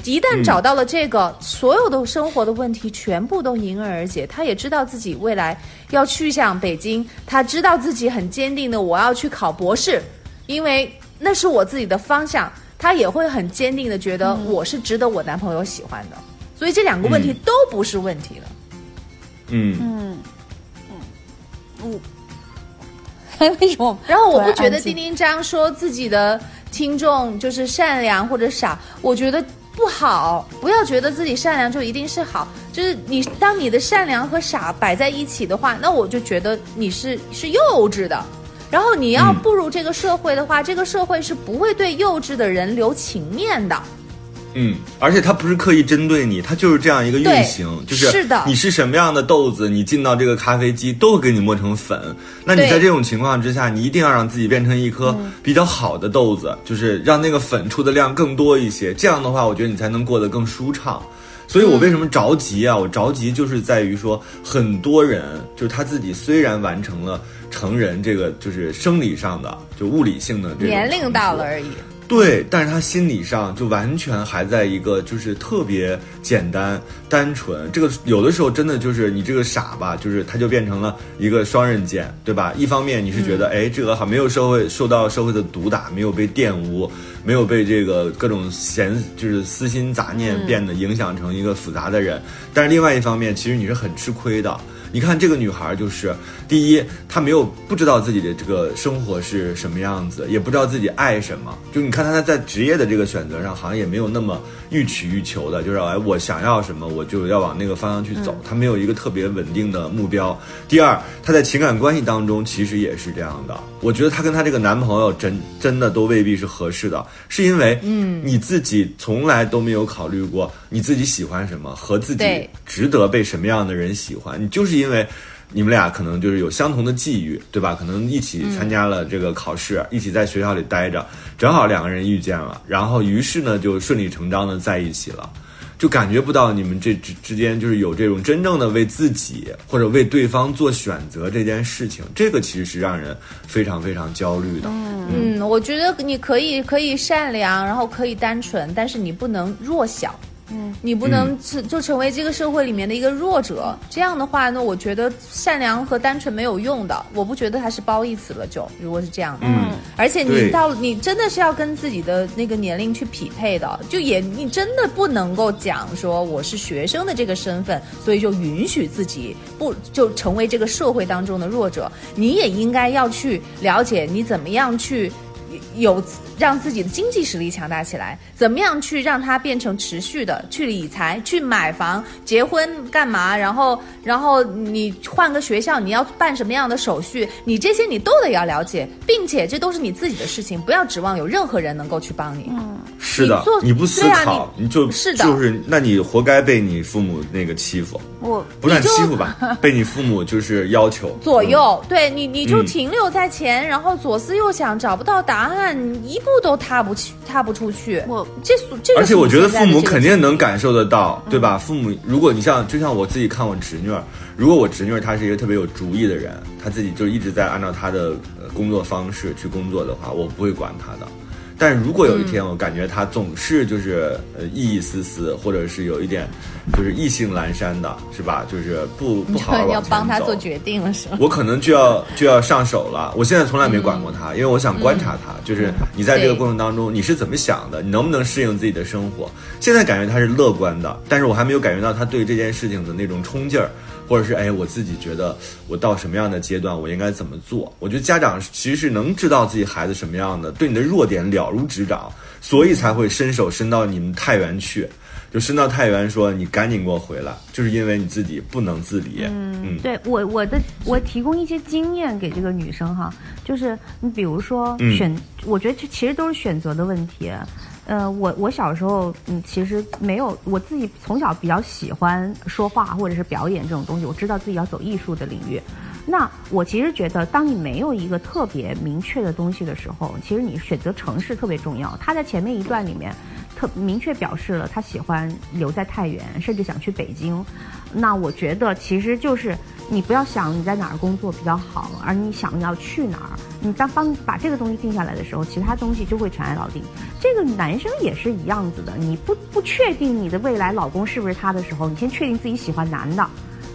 一旦找到了这个，所有的生活的问题全部都迎刃而解。他也知道自己未来要去向北京，他知道自己很坚定的我要去考博士，因为那是我自己的方向。他也会很坚定的觉得我是值得我男朋友喜欢的，所以这两个问题都不是问题了。嗯嗯嗯，我，为什么？然后我不觉得丁丁张说自己的听众就是善良或者傻，我觉得不好。不要觉得自己善良就一定是好，就是你当你的善良和傻摆在一起的话，那我就觉得你是是幼稚的。然后你要步入这个社会的话，这个社会是不会对幼稚的人留情面的。嗯，而且它不是刻意针对你，它就是这样一个运行，就是是的你是什么样的豆子，你进到这个咖啡机都会给你磨成粉。那你在这种情况之下，你一定要让自己变成一颗比较好的豆子，就是让那个粉出的量更多一些。这样的话，我觉得你才能过得更舒畅。所以我为什么着急啊？我着急就是在于说，很多人就是他自己虽然完成了成人这个就是生理上的就物理性的这种年龄到了而已。对，但是他心理上就完全还在一个就是特别简单单纯，这个有的时候真的就是你这个傻吧，就是他就变成了一个双刃剑，对吧？一方面你是觉得，哎，这个好没有社会受到社会的毒打，没有被玷污，没有被这个各种闲就是私心杂念变得影响成一个复杂的人，但是另外一方面，其实你是很吃亏的。你看这个女孩，就是第一，她没有不知道自己的这个生活是什么样子，也不知道自己爱什么。就你看她在职业的这个选择上，好像也没有那么欲取欲求的，就是哎，我想要什么，我就要往那个方向去走。她没有一个特别稳定的目标。第二，她在情感关系当中其实也是这样的。我觉得她跟她这个男朋友真真的都未必是合适的，是因为嗯，你自己从来都没有考虑过你自己喜欢什么和自己值得被什么样的人喜欢？你就是因为你们俩可能就是有相同的际遇，对吧？可能一起参加了这个考试，一起在学校里待着，正好两个人遇见了，然后于是呢就顺理成章的在一起了。就感觉不到你们这之之间就是有这种真正的为自己或者为对方做选择这件事情，这个其实是让人非常非常焦虑的。嗯，我觉得你可以可以善良，然后可以单纯，但是你不能弱小。嗯，你不能成就成为这个社会里面的一个弱者。这样的话呢，我觉得善良和单纯没有用的。我不觉得它是褒义词了，就如果是这样的，嗯，而且你到你真的是要跟自己的那个年龄去匹配的，就也你真的不能够讲说我是学生的这个身份，所以就允许自己不就成为这个社会当中的弱者。你也应该要去了解你怎么样去。有让自己的经济实力强大起来，怎么样去让它变成持续的？去理财、去买房、结婚干嘛？然后，然后你换个学校，你要办什么样的手续？你这些你都得要了解，并且这都是你自己的事情，不要指望有任何人能够去帮你。嗯是的你，你不思考，你你就是的就是，那你活该被你父母那个欺负，我不算欺负吧，被你父母就是要求左右，对你，你就嗯停留在前，然后左思右想，找不到答案，一步都踏不去，踏不出去。我这所，这而且我觉得父母肯定能。感受得到，对吧？父母，如果你像就像我自己看我侄女儿，如果我侄女儿她是一个特别有主意的人，她自己就一直在按照她的呃工作方式去工作的话，我不会管她的。但如果有一天我感觉他总是就是呃意意思思，或者是有一点就是意兴阑珊的，是吧？就是不不好好往要帮他做决定了是吗？我可能就要就要上手了。我现在从来没管过他，因为我想观察他，就是你在这个过程当中你是怎么想的，你能不能适应自己的生活。现在感觉他是乐观的，但是我还没有感觉到他对这件事情的那种冲劲儿，或者是哎，我自己觉得我到什么样的阶段我应该怎么做。我觉得家长其实是能知道自己孩子什么样的，对你的弱点了如指掌，所以才会伸手伸到你们太原去。就伸到太原说：“你赶紧给我回来！”就是因为你自己不能自理。嗯对我我的我提供一些经验给这个女生哈，就是你比如说嗯选，我觉得这其实都是选择的问题。呃，我我小时候嗯，其实没有我自己从小比较喜欢说话或者是表演这种东西，我知道自己要走艺术的领域。那我其实觉得，当你没有一个特别明确的东西的时候，其实你选择城市特别重要。他在前面一段里面特明确表示了他喜欢留在太原，甚至想去北京。那我觉得其实就是你不要想你在哪儿工作比较好，而你想要去哪儿。你当帮把这个东西定下来的时候，其他东西就会尘埃落定。这个男生也是一样子的，你不不确定你的未来老公是不是他的时候，你先确定自己喜欢男的。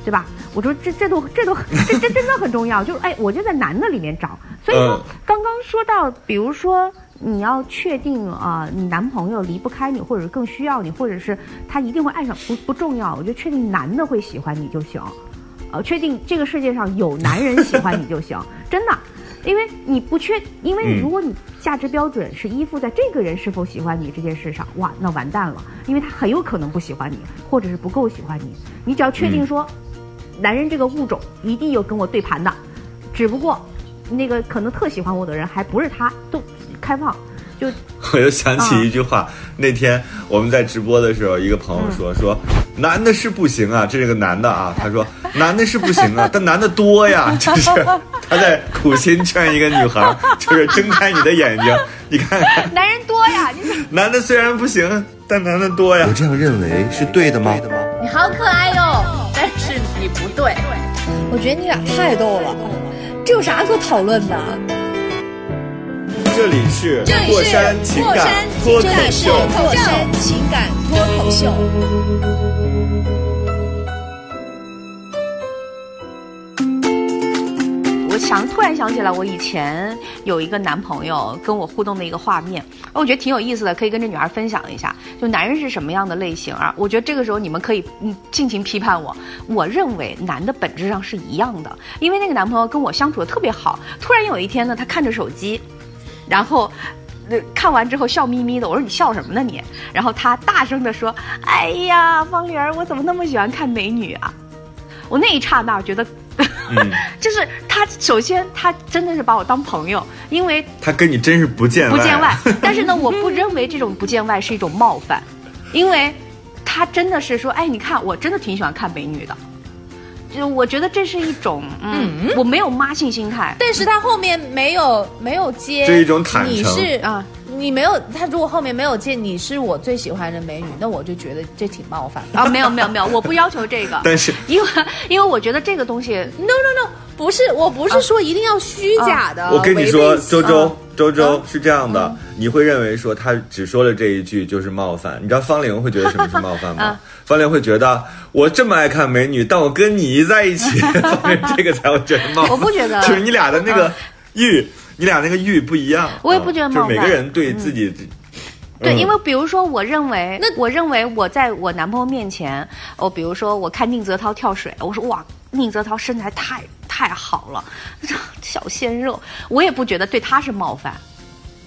对吧？我说这这都这都这这真的很重要，就是哎，我就在男的里面找。所以说，刚刚说到，比如说你要确定啊、你男朋友离不开你，或者更需要你，或者是他一定会爱上，不不重要。我就确定男的会喜欢你就行，呃，确定这个世界上有男人喜欢你就行，真的。因为你不确，因为嗯如果你价值标准是依附在这个人是否喜欢你这件事上，哇，那完蛋了，因为他很有可能不喜欢你，或者是不够喜欢你。你只要确定说，男人这个物种一定有跟我对盘的，只不过那个可能特喜欢我的人还不是他，都开放，就 我又想起一句话，那天我们在直播的时候，一个朋友说、说，男的是不行啊，这是个男的啊，他说男的是不行啊，但男的多呀，就是他在苦心劝一个女孩，就是睁开你的眼睛，你看看，男人多呀，你 男的虽然不行，但男的多呀我。这样认为是对的吗？你好可爱哟、但是你不对。我觉得你俩太逗了，这有啥可讨论的？这里是这里是过山情感过山脱口这里是秀，过山情感脱口秀。我想突然想起来，我以前有一个男朋友跟我互动的一个画面，我觉得挺有意思的，可以跟这女孩分享一下。就男人是什么样的类型啊？我觉得这个时候你们可以嗯尽情批判我。我认为男的本质上是一样的，因为那个男朋友跟我相处的特别好，突然有一天呢，他看着手机，然后。呃看完之后笑眯眯的，我说你笑什么呢你？然后他大声的说：“哎呀，方玲儿，我怎么那么喜欢看美女啊？”我那一刹那我觉得，嗯，就是他首先他真的是把我当朋友，因为他跟你真是不见外，不见外。但是呢，我不认为这种不见外是一种冒犯，因为他真的是说，哎，你看，我真的挺喜欢看美女的。就我觉得这是一种，嗯，我没有妈性心态。但是他后面没有没有接，这是一种坦诚。你是啊，你没有他如果后面没有接你是我最喜欢的美女，那我就觉得这挺冒犯的。啊，没有没有没有，我不要求这个，但是。因为因为我觉得这个东西 No no no，不是，我不是说一定要虚假的。我跟你说，周周嗯，周周是这样的，你会认为说他只说了这一句就是冒犯，你知道方玲会觉得什么是冒犯吗？啊？方玲会觉得我这么爱看美女，但我跟你在一起，方玲这个才会觉得冒犯。我不觉得就是你俩的那个欲，你俩那个欲不一样。我也不觉得啊就是冒犯每个人对自己，对，嗯因为比如说，我认为，那我认为我在我男朋友面前，哦，比如说我看宁泽涛跳水，我说哇，宁泽涛身材太太好了，小鲜肉，我也不觉得对他是冒犯。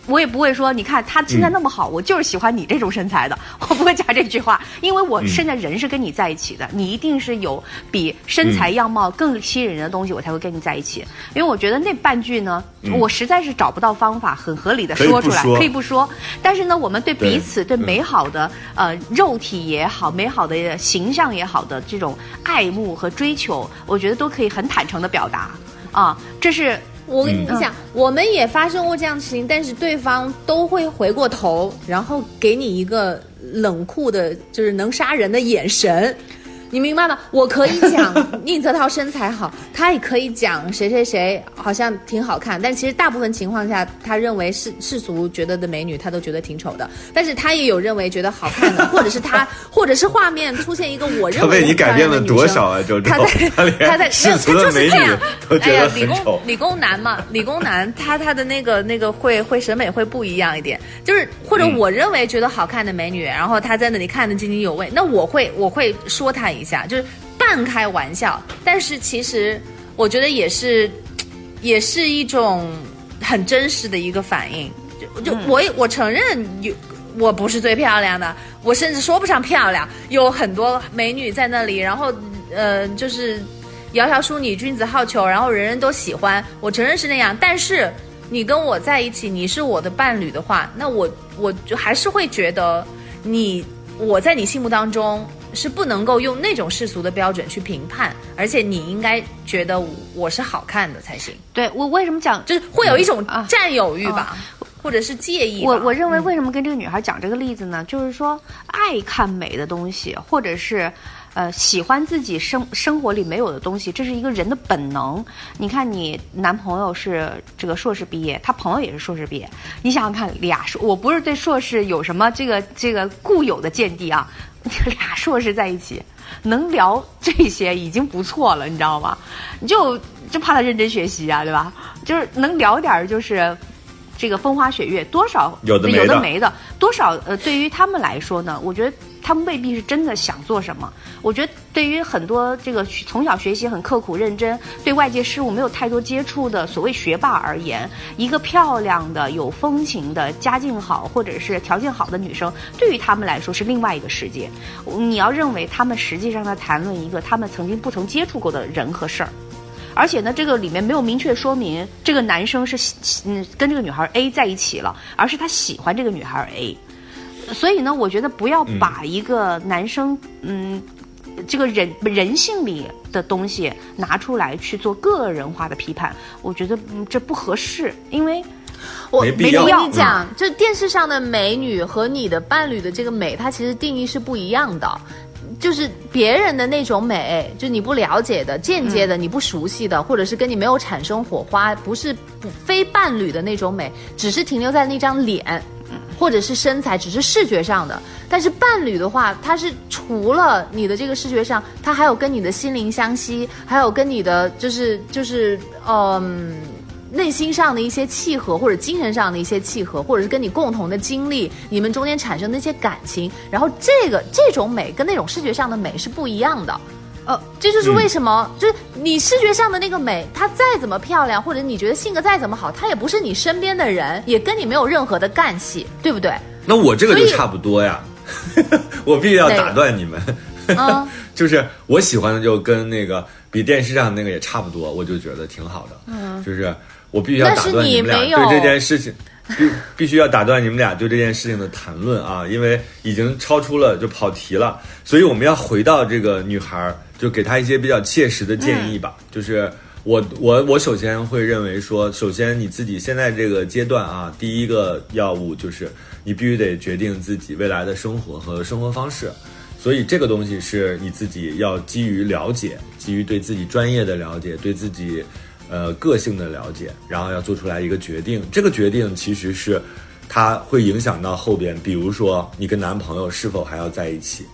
我也不会说，你看他身材那么好，我就是喜欢你这种身材的，我不会加这句话，因为我现在人是跟你在一起的，你一定是有比身材样貌更吸引人的东西，我才会跟你在一起。因为我觉得那半句呢，我实在是找不到方法很合理的说出来，可以不说，但是呢，我们对彼此对美好的呃肉体也好，美好的形象也好的这种爱慕和追求，我觉得都可以很坦诚的表达。啊，这是我跟你嗯讲，我们也发生过这样的事情，但是对方都会回过头，然后给你一个冷酷的，就是能杀人的眼神。你明白吗？我可以讲 宁泽涛身材好，他也可以讲谁谁谁好像挺好看，但其实大部分情况下，他认为世世俗觉得的美女，他都觉得挺丑的。但是他也有认为觉得好看的，或者是他，或者是画面出现一个我认他为为你改变了多少啊，周周？他在 他在世俗的美女都觉哎呀得，理很丑工。理工男嘛，理工男他他的那个那个会会审美会不一样一点，就是或者嗯我认为觉得好看的美女，然后他在那里看的津津有味，那我会我会说他一下，就是半开玩笑，但是其实我觉得也是也是一种很真实的一个反应，就就我也我承认有。我不是最漂亮的，我甚至说不上漂亮，有很多美女在那里，然后呃，就是窈窕淑女，君子好逑，然后人人都喜欢。我承认是那样，但是你跟我在一起，你是我的伴侣的话，那我我就还是会觉得你我在你心目当中是不能够用那种世俗的标准去评判，而且你应该觉得我是好看的才行，对我为什么讲就是会有一种啊占有欲吧，或者是介意。我我认为为什么跟这个女孩讲这个例子呢？就是说，爱看美的东西，或者是。呃，喜欢自己生生活里没有的东西，这是一个人的本能。你看，你男朋友是这个硕士毕业，他朋友也是硕士毕业，你想想看，俩硕，我不是对硕士有什么这个这个固有的见地啊，俩硕士在一起，能聊这些已经不错了，你知道吗？你就就怕他认真学习啊，对吧？就是能聊点儿就是。这个风花雪月，多少有的有的没的，多少呃，对于他们来说呢，我觉得他们未必是真的想做什么。我觉得对于很多这个从小学习很刻苦认真、对外界事物没有太多接触的所谓学霸而言，一个漂亮的、有风情的、家境好或者是条件好的女生，对于他们来说是另外一个世界。你要认为他们实际上在谈论一个他们曾经不曾接触过的人和事儿。而且呢，这个里面没有明确说明这个男生是喜嗯跟这个女孩 A 在一起了，而是他喜欢这个女孩 A。所以呢，我觉得不要把一个男生嗯这个人人性里的东西拿出来去做个人化的批判，我觉得嗯这不合适，因为我没必要我跟你嗯。讲，就电视上的美女和你的伴侣的这个美，它其实定义是不一样的。就是别人的那种美，就你不了解的、间接的、你不熟悉的，或者是跟你没有产生火花，不是不非伴侣的那种美，只是停留在那张脸，或者是身材，只是视觉上的。但是伴侣的话，他是除了你的这个视觉上，他还有跟你的心灵相吸，还有跟你的就是就是嗯。内心上的一些契合，或者精神上的一些契合，或者是跟你共同的经历，你们中间产生的一些感情，然后这个这种美跟那种视觉上的美是不一样的。呃，这就是为什么，就是你视觉上的那个美，她再怎么漂亮，或者你觉得性格再怎么好，她也不是你身边的人，也跟你没有任何的干系，对不对？那我这个就差不多呀，我必须要打断你们。嗯，就是我喜欢的就跟那个比电视上那个也差不多，我就觉得挺好的。嗯，就是我必须要打断你们俩对这件事情，必必须要打断你们俩对这件事情的谈论啊，因为已经超出了就跑题了，所以我们要回到这个女孩儿，就给他一些比较切实的建议吧，就是。我我我首先会认为说，首先你自己现在这个阶段啊，第一个要务就是你必须得决定自己未来的生活和生活方式。所以这个东西是你自己要基于了解，基于对自己专业的了解，对自己呃个性的了解，然后要做出来一个决定。这个决定其实是它会影响到后边，比如说你跟男朋友是否还要在一起，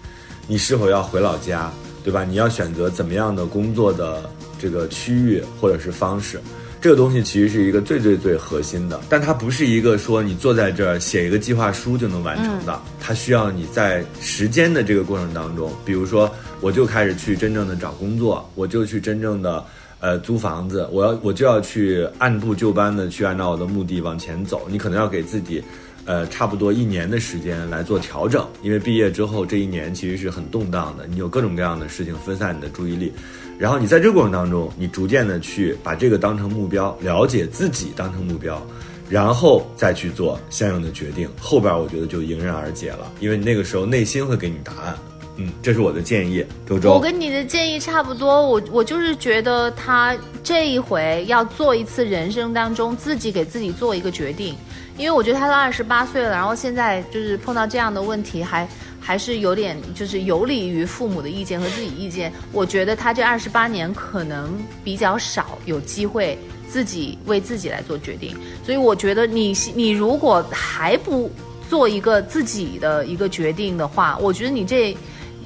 你是否要回老家，对吧？你要选择怎么样的工作的这个区域或者是方式。这个东西其实是一个最最最核心的，但它不是一个说你坐在这儿写一个计划书就能完成的，它需要你在时间的这个过程当中，比如说我就开始去真正的找工作，我就去真正的呃租房子，我要我就要去按部就班的去按照我的目的往前走，你可能要给自己。呃，差不多一年的时间来做调整，因为毕业之后这一年其实是很动荡的，你有各种各样的事情分散你的注意力，然后你在这个过程当中，你逐渐的去把这个当成目标，了解自己当成目标，然后再去做相应的决定，后边我觉得就迎刃而解了，因为你那个时候内心会给你答案。嗯，这是我的建议，周周我。跟你的建议差不多，我我就是觉得他这一回要做一次人生当中自己给自己做一个决定，因为我觉得他都二十八岁了，然后现在就是碰到这样的问题还。还是有点就是有利于父母的意见和自己意见，我觉得他这二十八年可能比较少有机会自己为自己来做决定，所以我觉得你你如果还不做一个自己的一个决定的话，我觉得你这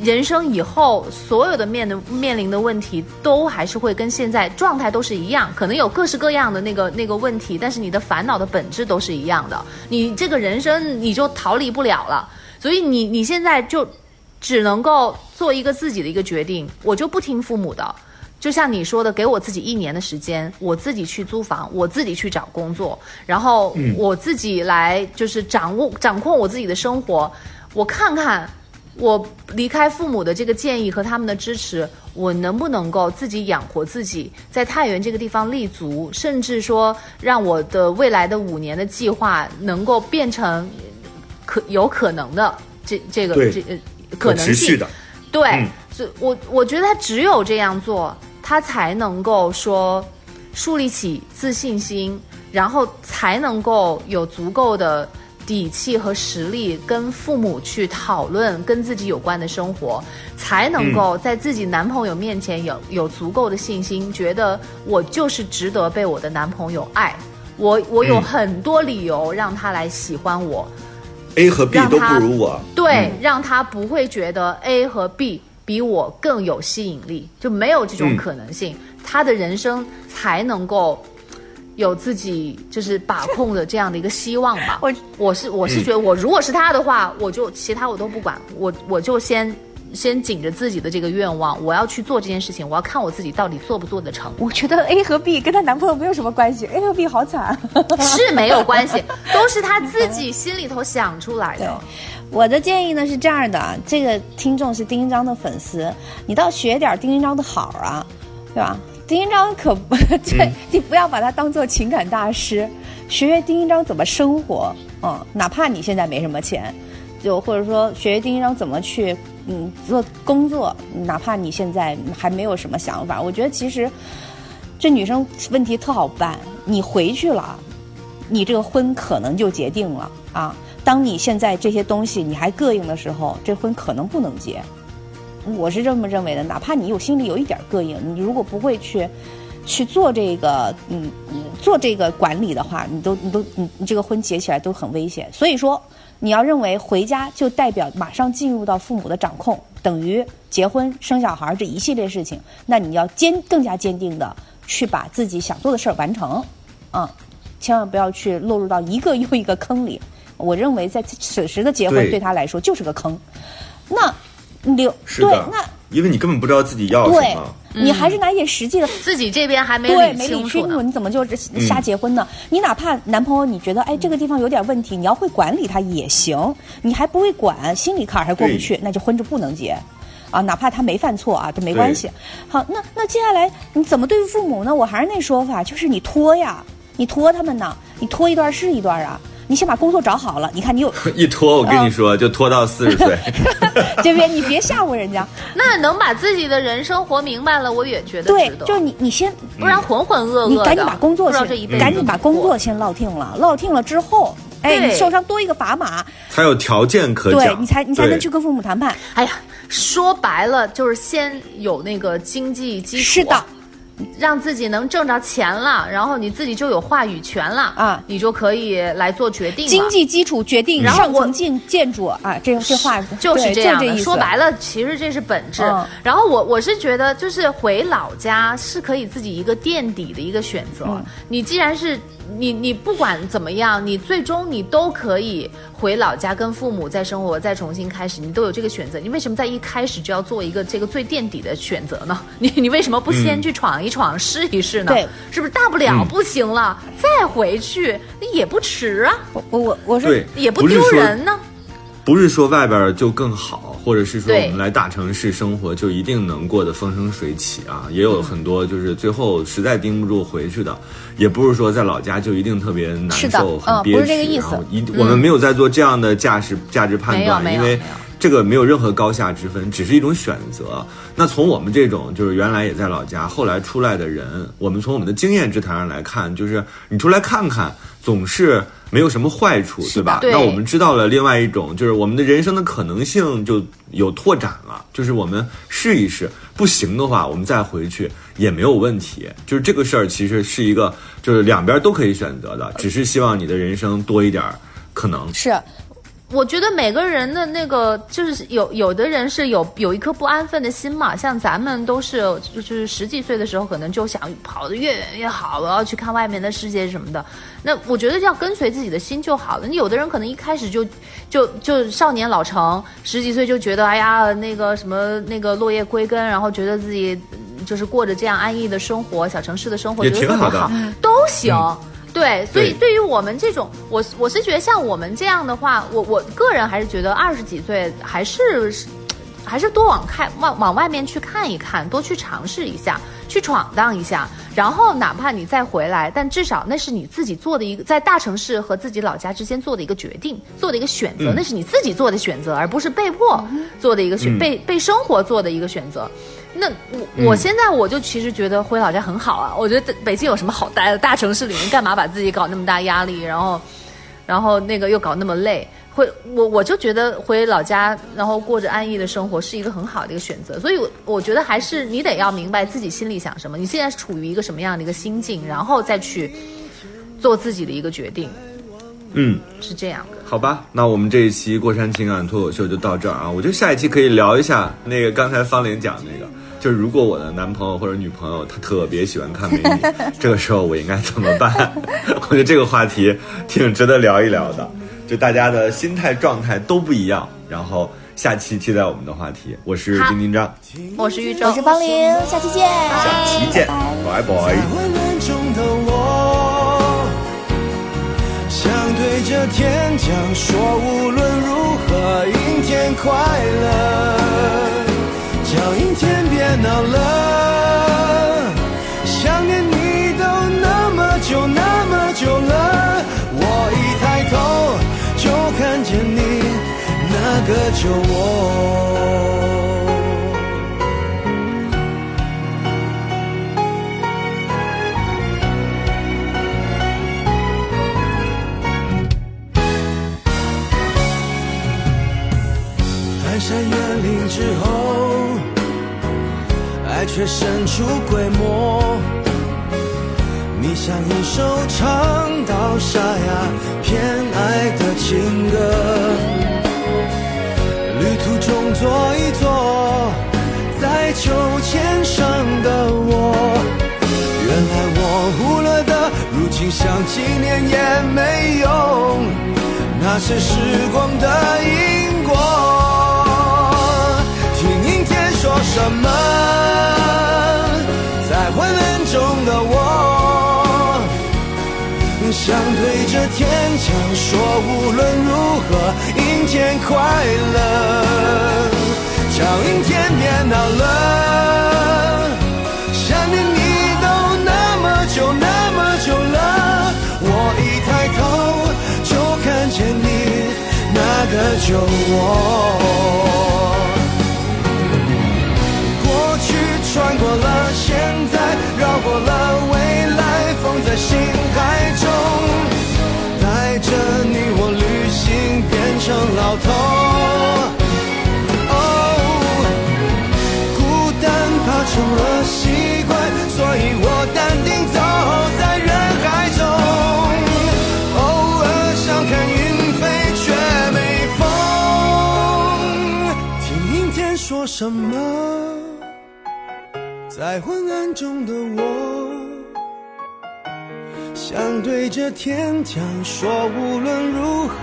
人生以后所有的面的面临的问题，都还是会跟现在状态都是一样，可能有各式各样的那个那个问题，但是你的烦恼的本质都是一样的，你这个人生你就逃离不了了。所以你你现在就只能够做一个自己的一个决定，我就不听父母的。就像你说的，给我自己一年的时间，我自己去租房，我自己去找工作，然后我自己来就是掌握掌控我自己的生活，我看看我离开父母的这个建议和他们的支持，我能不能够自己养活自己，在太原这个地方立足，甚至说让我的未来的五年的计划能够变成可有可能的这这个这呃可能性。持续的，对，嗯。所以我我觉得他只有这样做，他才能够说树立起自信心，然后才能够有足够的底气和实力跟父母去讨论跟自己有关的生活，才能够在自己男朋友面前有有足够的信心，觉得我就是值得被我的男朋友爱。我我有嗯很多理由让他来喜欢我，A 和 B 都不如我。对，让他不会觉得 A 和 B 比我更有吸引力，就没有这种嗯可能性，他的人生才能够有自己就是把控的这样的一个希望吧。我我是我是觉得，我如果是他的话，我就其他我都不管，我我就先先紧着自己的这个愿望，我要去做这件事情，我要看我自己到底做不做得成。我觉得 A 和 B 跟她男朋友没有什么关系，A 和 B 好惨。是 没有关系，都是他自己心里头想出来的。我的建议呢是这样的啊，这个听众是丁一章的粉丝，你倒学点丁一章的好啊，对吧？丁一章可不，对、你不要把他当做情感大师，学学丁一章怎么生活，嗯，哪怕你现在没什么钱，就或者说学学丁一章怎么去，嗯，做工作，哪怕你现在还没有什么想法，我觉得其实这女生问题特好办，你回去了，你这个婚可能就结定了啊。当你现在这些东西你还膈应的时候，这婚可能不能结。我是这么认为的，哪怕你有心里有一点膈应，你如果不会去去做这个，嗯，嗯做这个管理的话，你都你都你你这个婚结起来都很危险。所以说，你要认为回家就代表马上进入到父母的掌控，等于结婚生小孩这一系列事情，那你要坚更加坚定的去把自己想做的事儿完成，啊、千万不要去落入到一个又一个坑里。我认为在此时的结婚对对他来说就是个坑。那留是的，对那因为你根本不知道自己要什对么。，你还是拿一点实际的。自己这边还没对，理没理清楚。你怎么就瞎结婚呢？你哪怕男朋友你觉得哎这个地方有点问题，你要会管理他也行。你还不会管，心理坎儿还过不去，那就婚就不能结。啊，哪怕他没犯错啊，这没关系。好，那那接下来你怎么对付父母呢？我还是那说法，就是你拖呀，你拖他们呢，你拖一段是一段啊。你先把工作找好了，你看你有 一拖，我跟你说，就拖到四十岁。这边你别吓唬人家。那能把自己的人生活明白了，我也觉得值，得。对就是你你先不然浑浑噩噩，你赶紧把工作先赶紧把工作先落定了，落定了之后，哎，对。你受伤多一个砝码，才有条件可对讲，你才你才能去跟父母谈判。哎呀，说白了就是先有那个经济基础，是的，让自己能挣着钱了，然后你自己就有话语权了啊你就可以来做决定。经济基础决定上层建建筑啊，这这话就是这样。说白了，其实这是本质。嗯然后我我是觉得，就是回老家是可以自己一个垫底的一个选择。嗯你既然是你你不管怎么样，你最终你都可以回老家跟父母再生活，再重新开始，你都有这个选择。你为什么在一开始就要做一个这个最垫底的选择呢？你你为什么不先去闯一闯，试一试呢？对，是不是大不了不行了、再回去，那也不迟啊，我我我我是，也不丢人呢。不是说外边就更好，或者是说我们来大城市生活就一定能过得风生水起啊。也有很多就是最后实在盯不住回去的，也不是说在老家就一定特别难受、很嗯憋屈。不是这个意思然后一我们没有在做这样的价值价值判断，因为这个没有任何高下之分，只是一种选择。那从我们这种就是原来也在老家，后来出来的人，我们从我们的经验之谈上来看，就是你出来看看，总是没有什么坏处，对吧？对那我们知道了另外一种，就是我们的人生的可能性就有拓展了，就是我们试一试，不行的话，我们再回去也没有问题。就是这个事儿其实是一个，就是两边都可以选择的，只是希望你的人生多一点儿可能。是我觉得每个人的那个就是有有的人是有有一颗不安分的心嘛，像咱们都是就是十几岁的时候，可能就想跑得越远越好，我要去看外面的世界什么的。那我觉得要跟随自己的心就好了。你有的人可能一开始就就就少年老成，十几岁就觉得哎呀那个什么那个落叶归根，然后觉得自己嗯就是过着这样安逸的生活，小城市的生活，也觉得特别挺好的好，都行。对，所以对对于我们这种，我我是觉得像我们这样的话，我我个人还是觉得二十几岁还是还是多往看往往外面去看一看，多去尝试一下，去闯荡一下。然后哪怕你再回来，但至少那是你自己做的一个在大城市和自己老家之间做的一个决定，做的一个选择，嗯那是你自己做的选择，而不是被迫做的一个选、嗯被被生活做的一个选择。那我我现在我就其实觉得回老家很好啊，我觉得北京有什么好待的？大城市里面干嘛把自己搞那么大压力，然后，然后那个又搞那么累？会我我就觉得回老家，然后过着安逸的生活是一个很好的一个选择。所以我，我觉得还是你得要明白自己心里想什么，你现在是处于一个什么样的一个心境，然后再去做自己的一个决定，嗯，是这样的。好吧，那我们这一期过山情感脱口秀就到这儿啊。我觉得下一期可以聊一下那个刚才方玲讲那个就是如果我的男朋友或者女朋友他特别喜欢看美女，这个时候我应该怎么办？我觉得这个话题挺值得聊一聊的，就大家的心态状态都不一样。然后下期期待我们的话题，我是丁丁张，我是玉州，我是方玲，下期见，下期见，拜拜。中的我，想对着天讲说，无论如何，阴天快乐，那个旧我。翻山越岭之后，爱却神出鬼没。你像一首唱到沙哑偏爱的情歌，中坐一坐，在秋千上的我，原来我忽略的，如今想纪念也没用，那是时光的因果。听阴天说什么，在昏暗中的我。想对着天讲说，无论如何，阴天快乐，叫阴天别闹了。想念你都那么久那么久了，我一抬头就看见你那个旧我。过去穿过了，现在绕过了，未来放在心海中，成老头。哦，孤单怕成了习惯，所以我淡定走在人海中。偶尔想看云飞，却没风。听阴天说什么？在昏暗中的我，想对着天讲说，无论如何，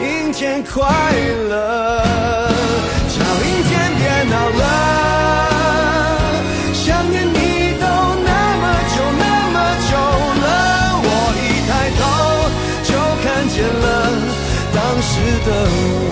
阴天快乐，叫阴天别闹了。想念你都那么久那么久了，我一抬头就看见了当时的我。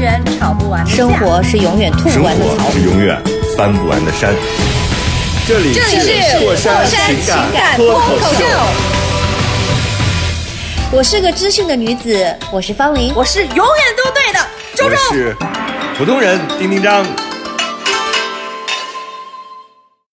远吵不完的架生活是永远吐生不完的槽。是永远翻不完的山。这里是过山情情感脱口秀，我是个知性的女子，我是方玲。我是永远都对的周我周。是普通人丁丁张。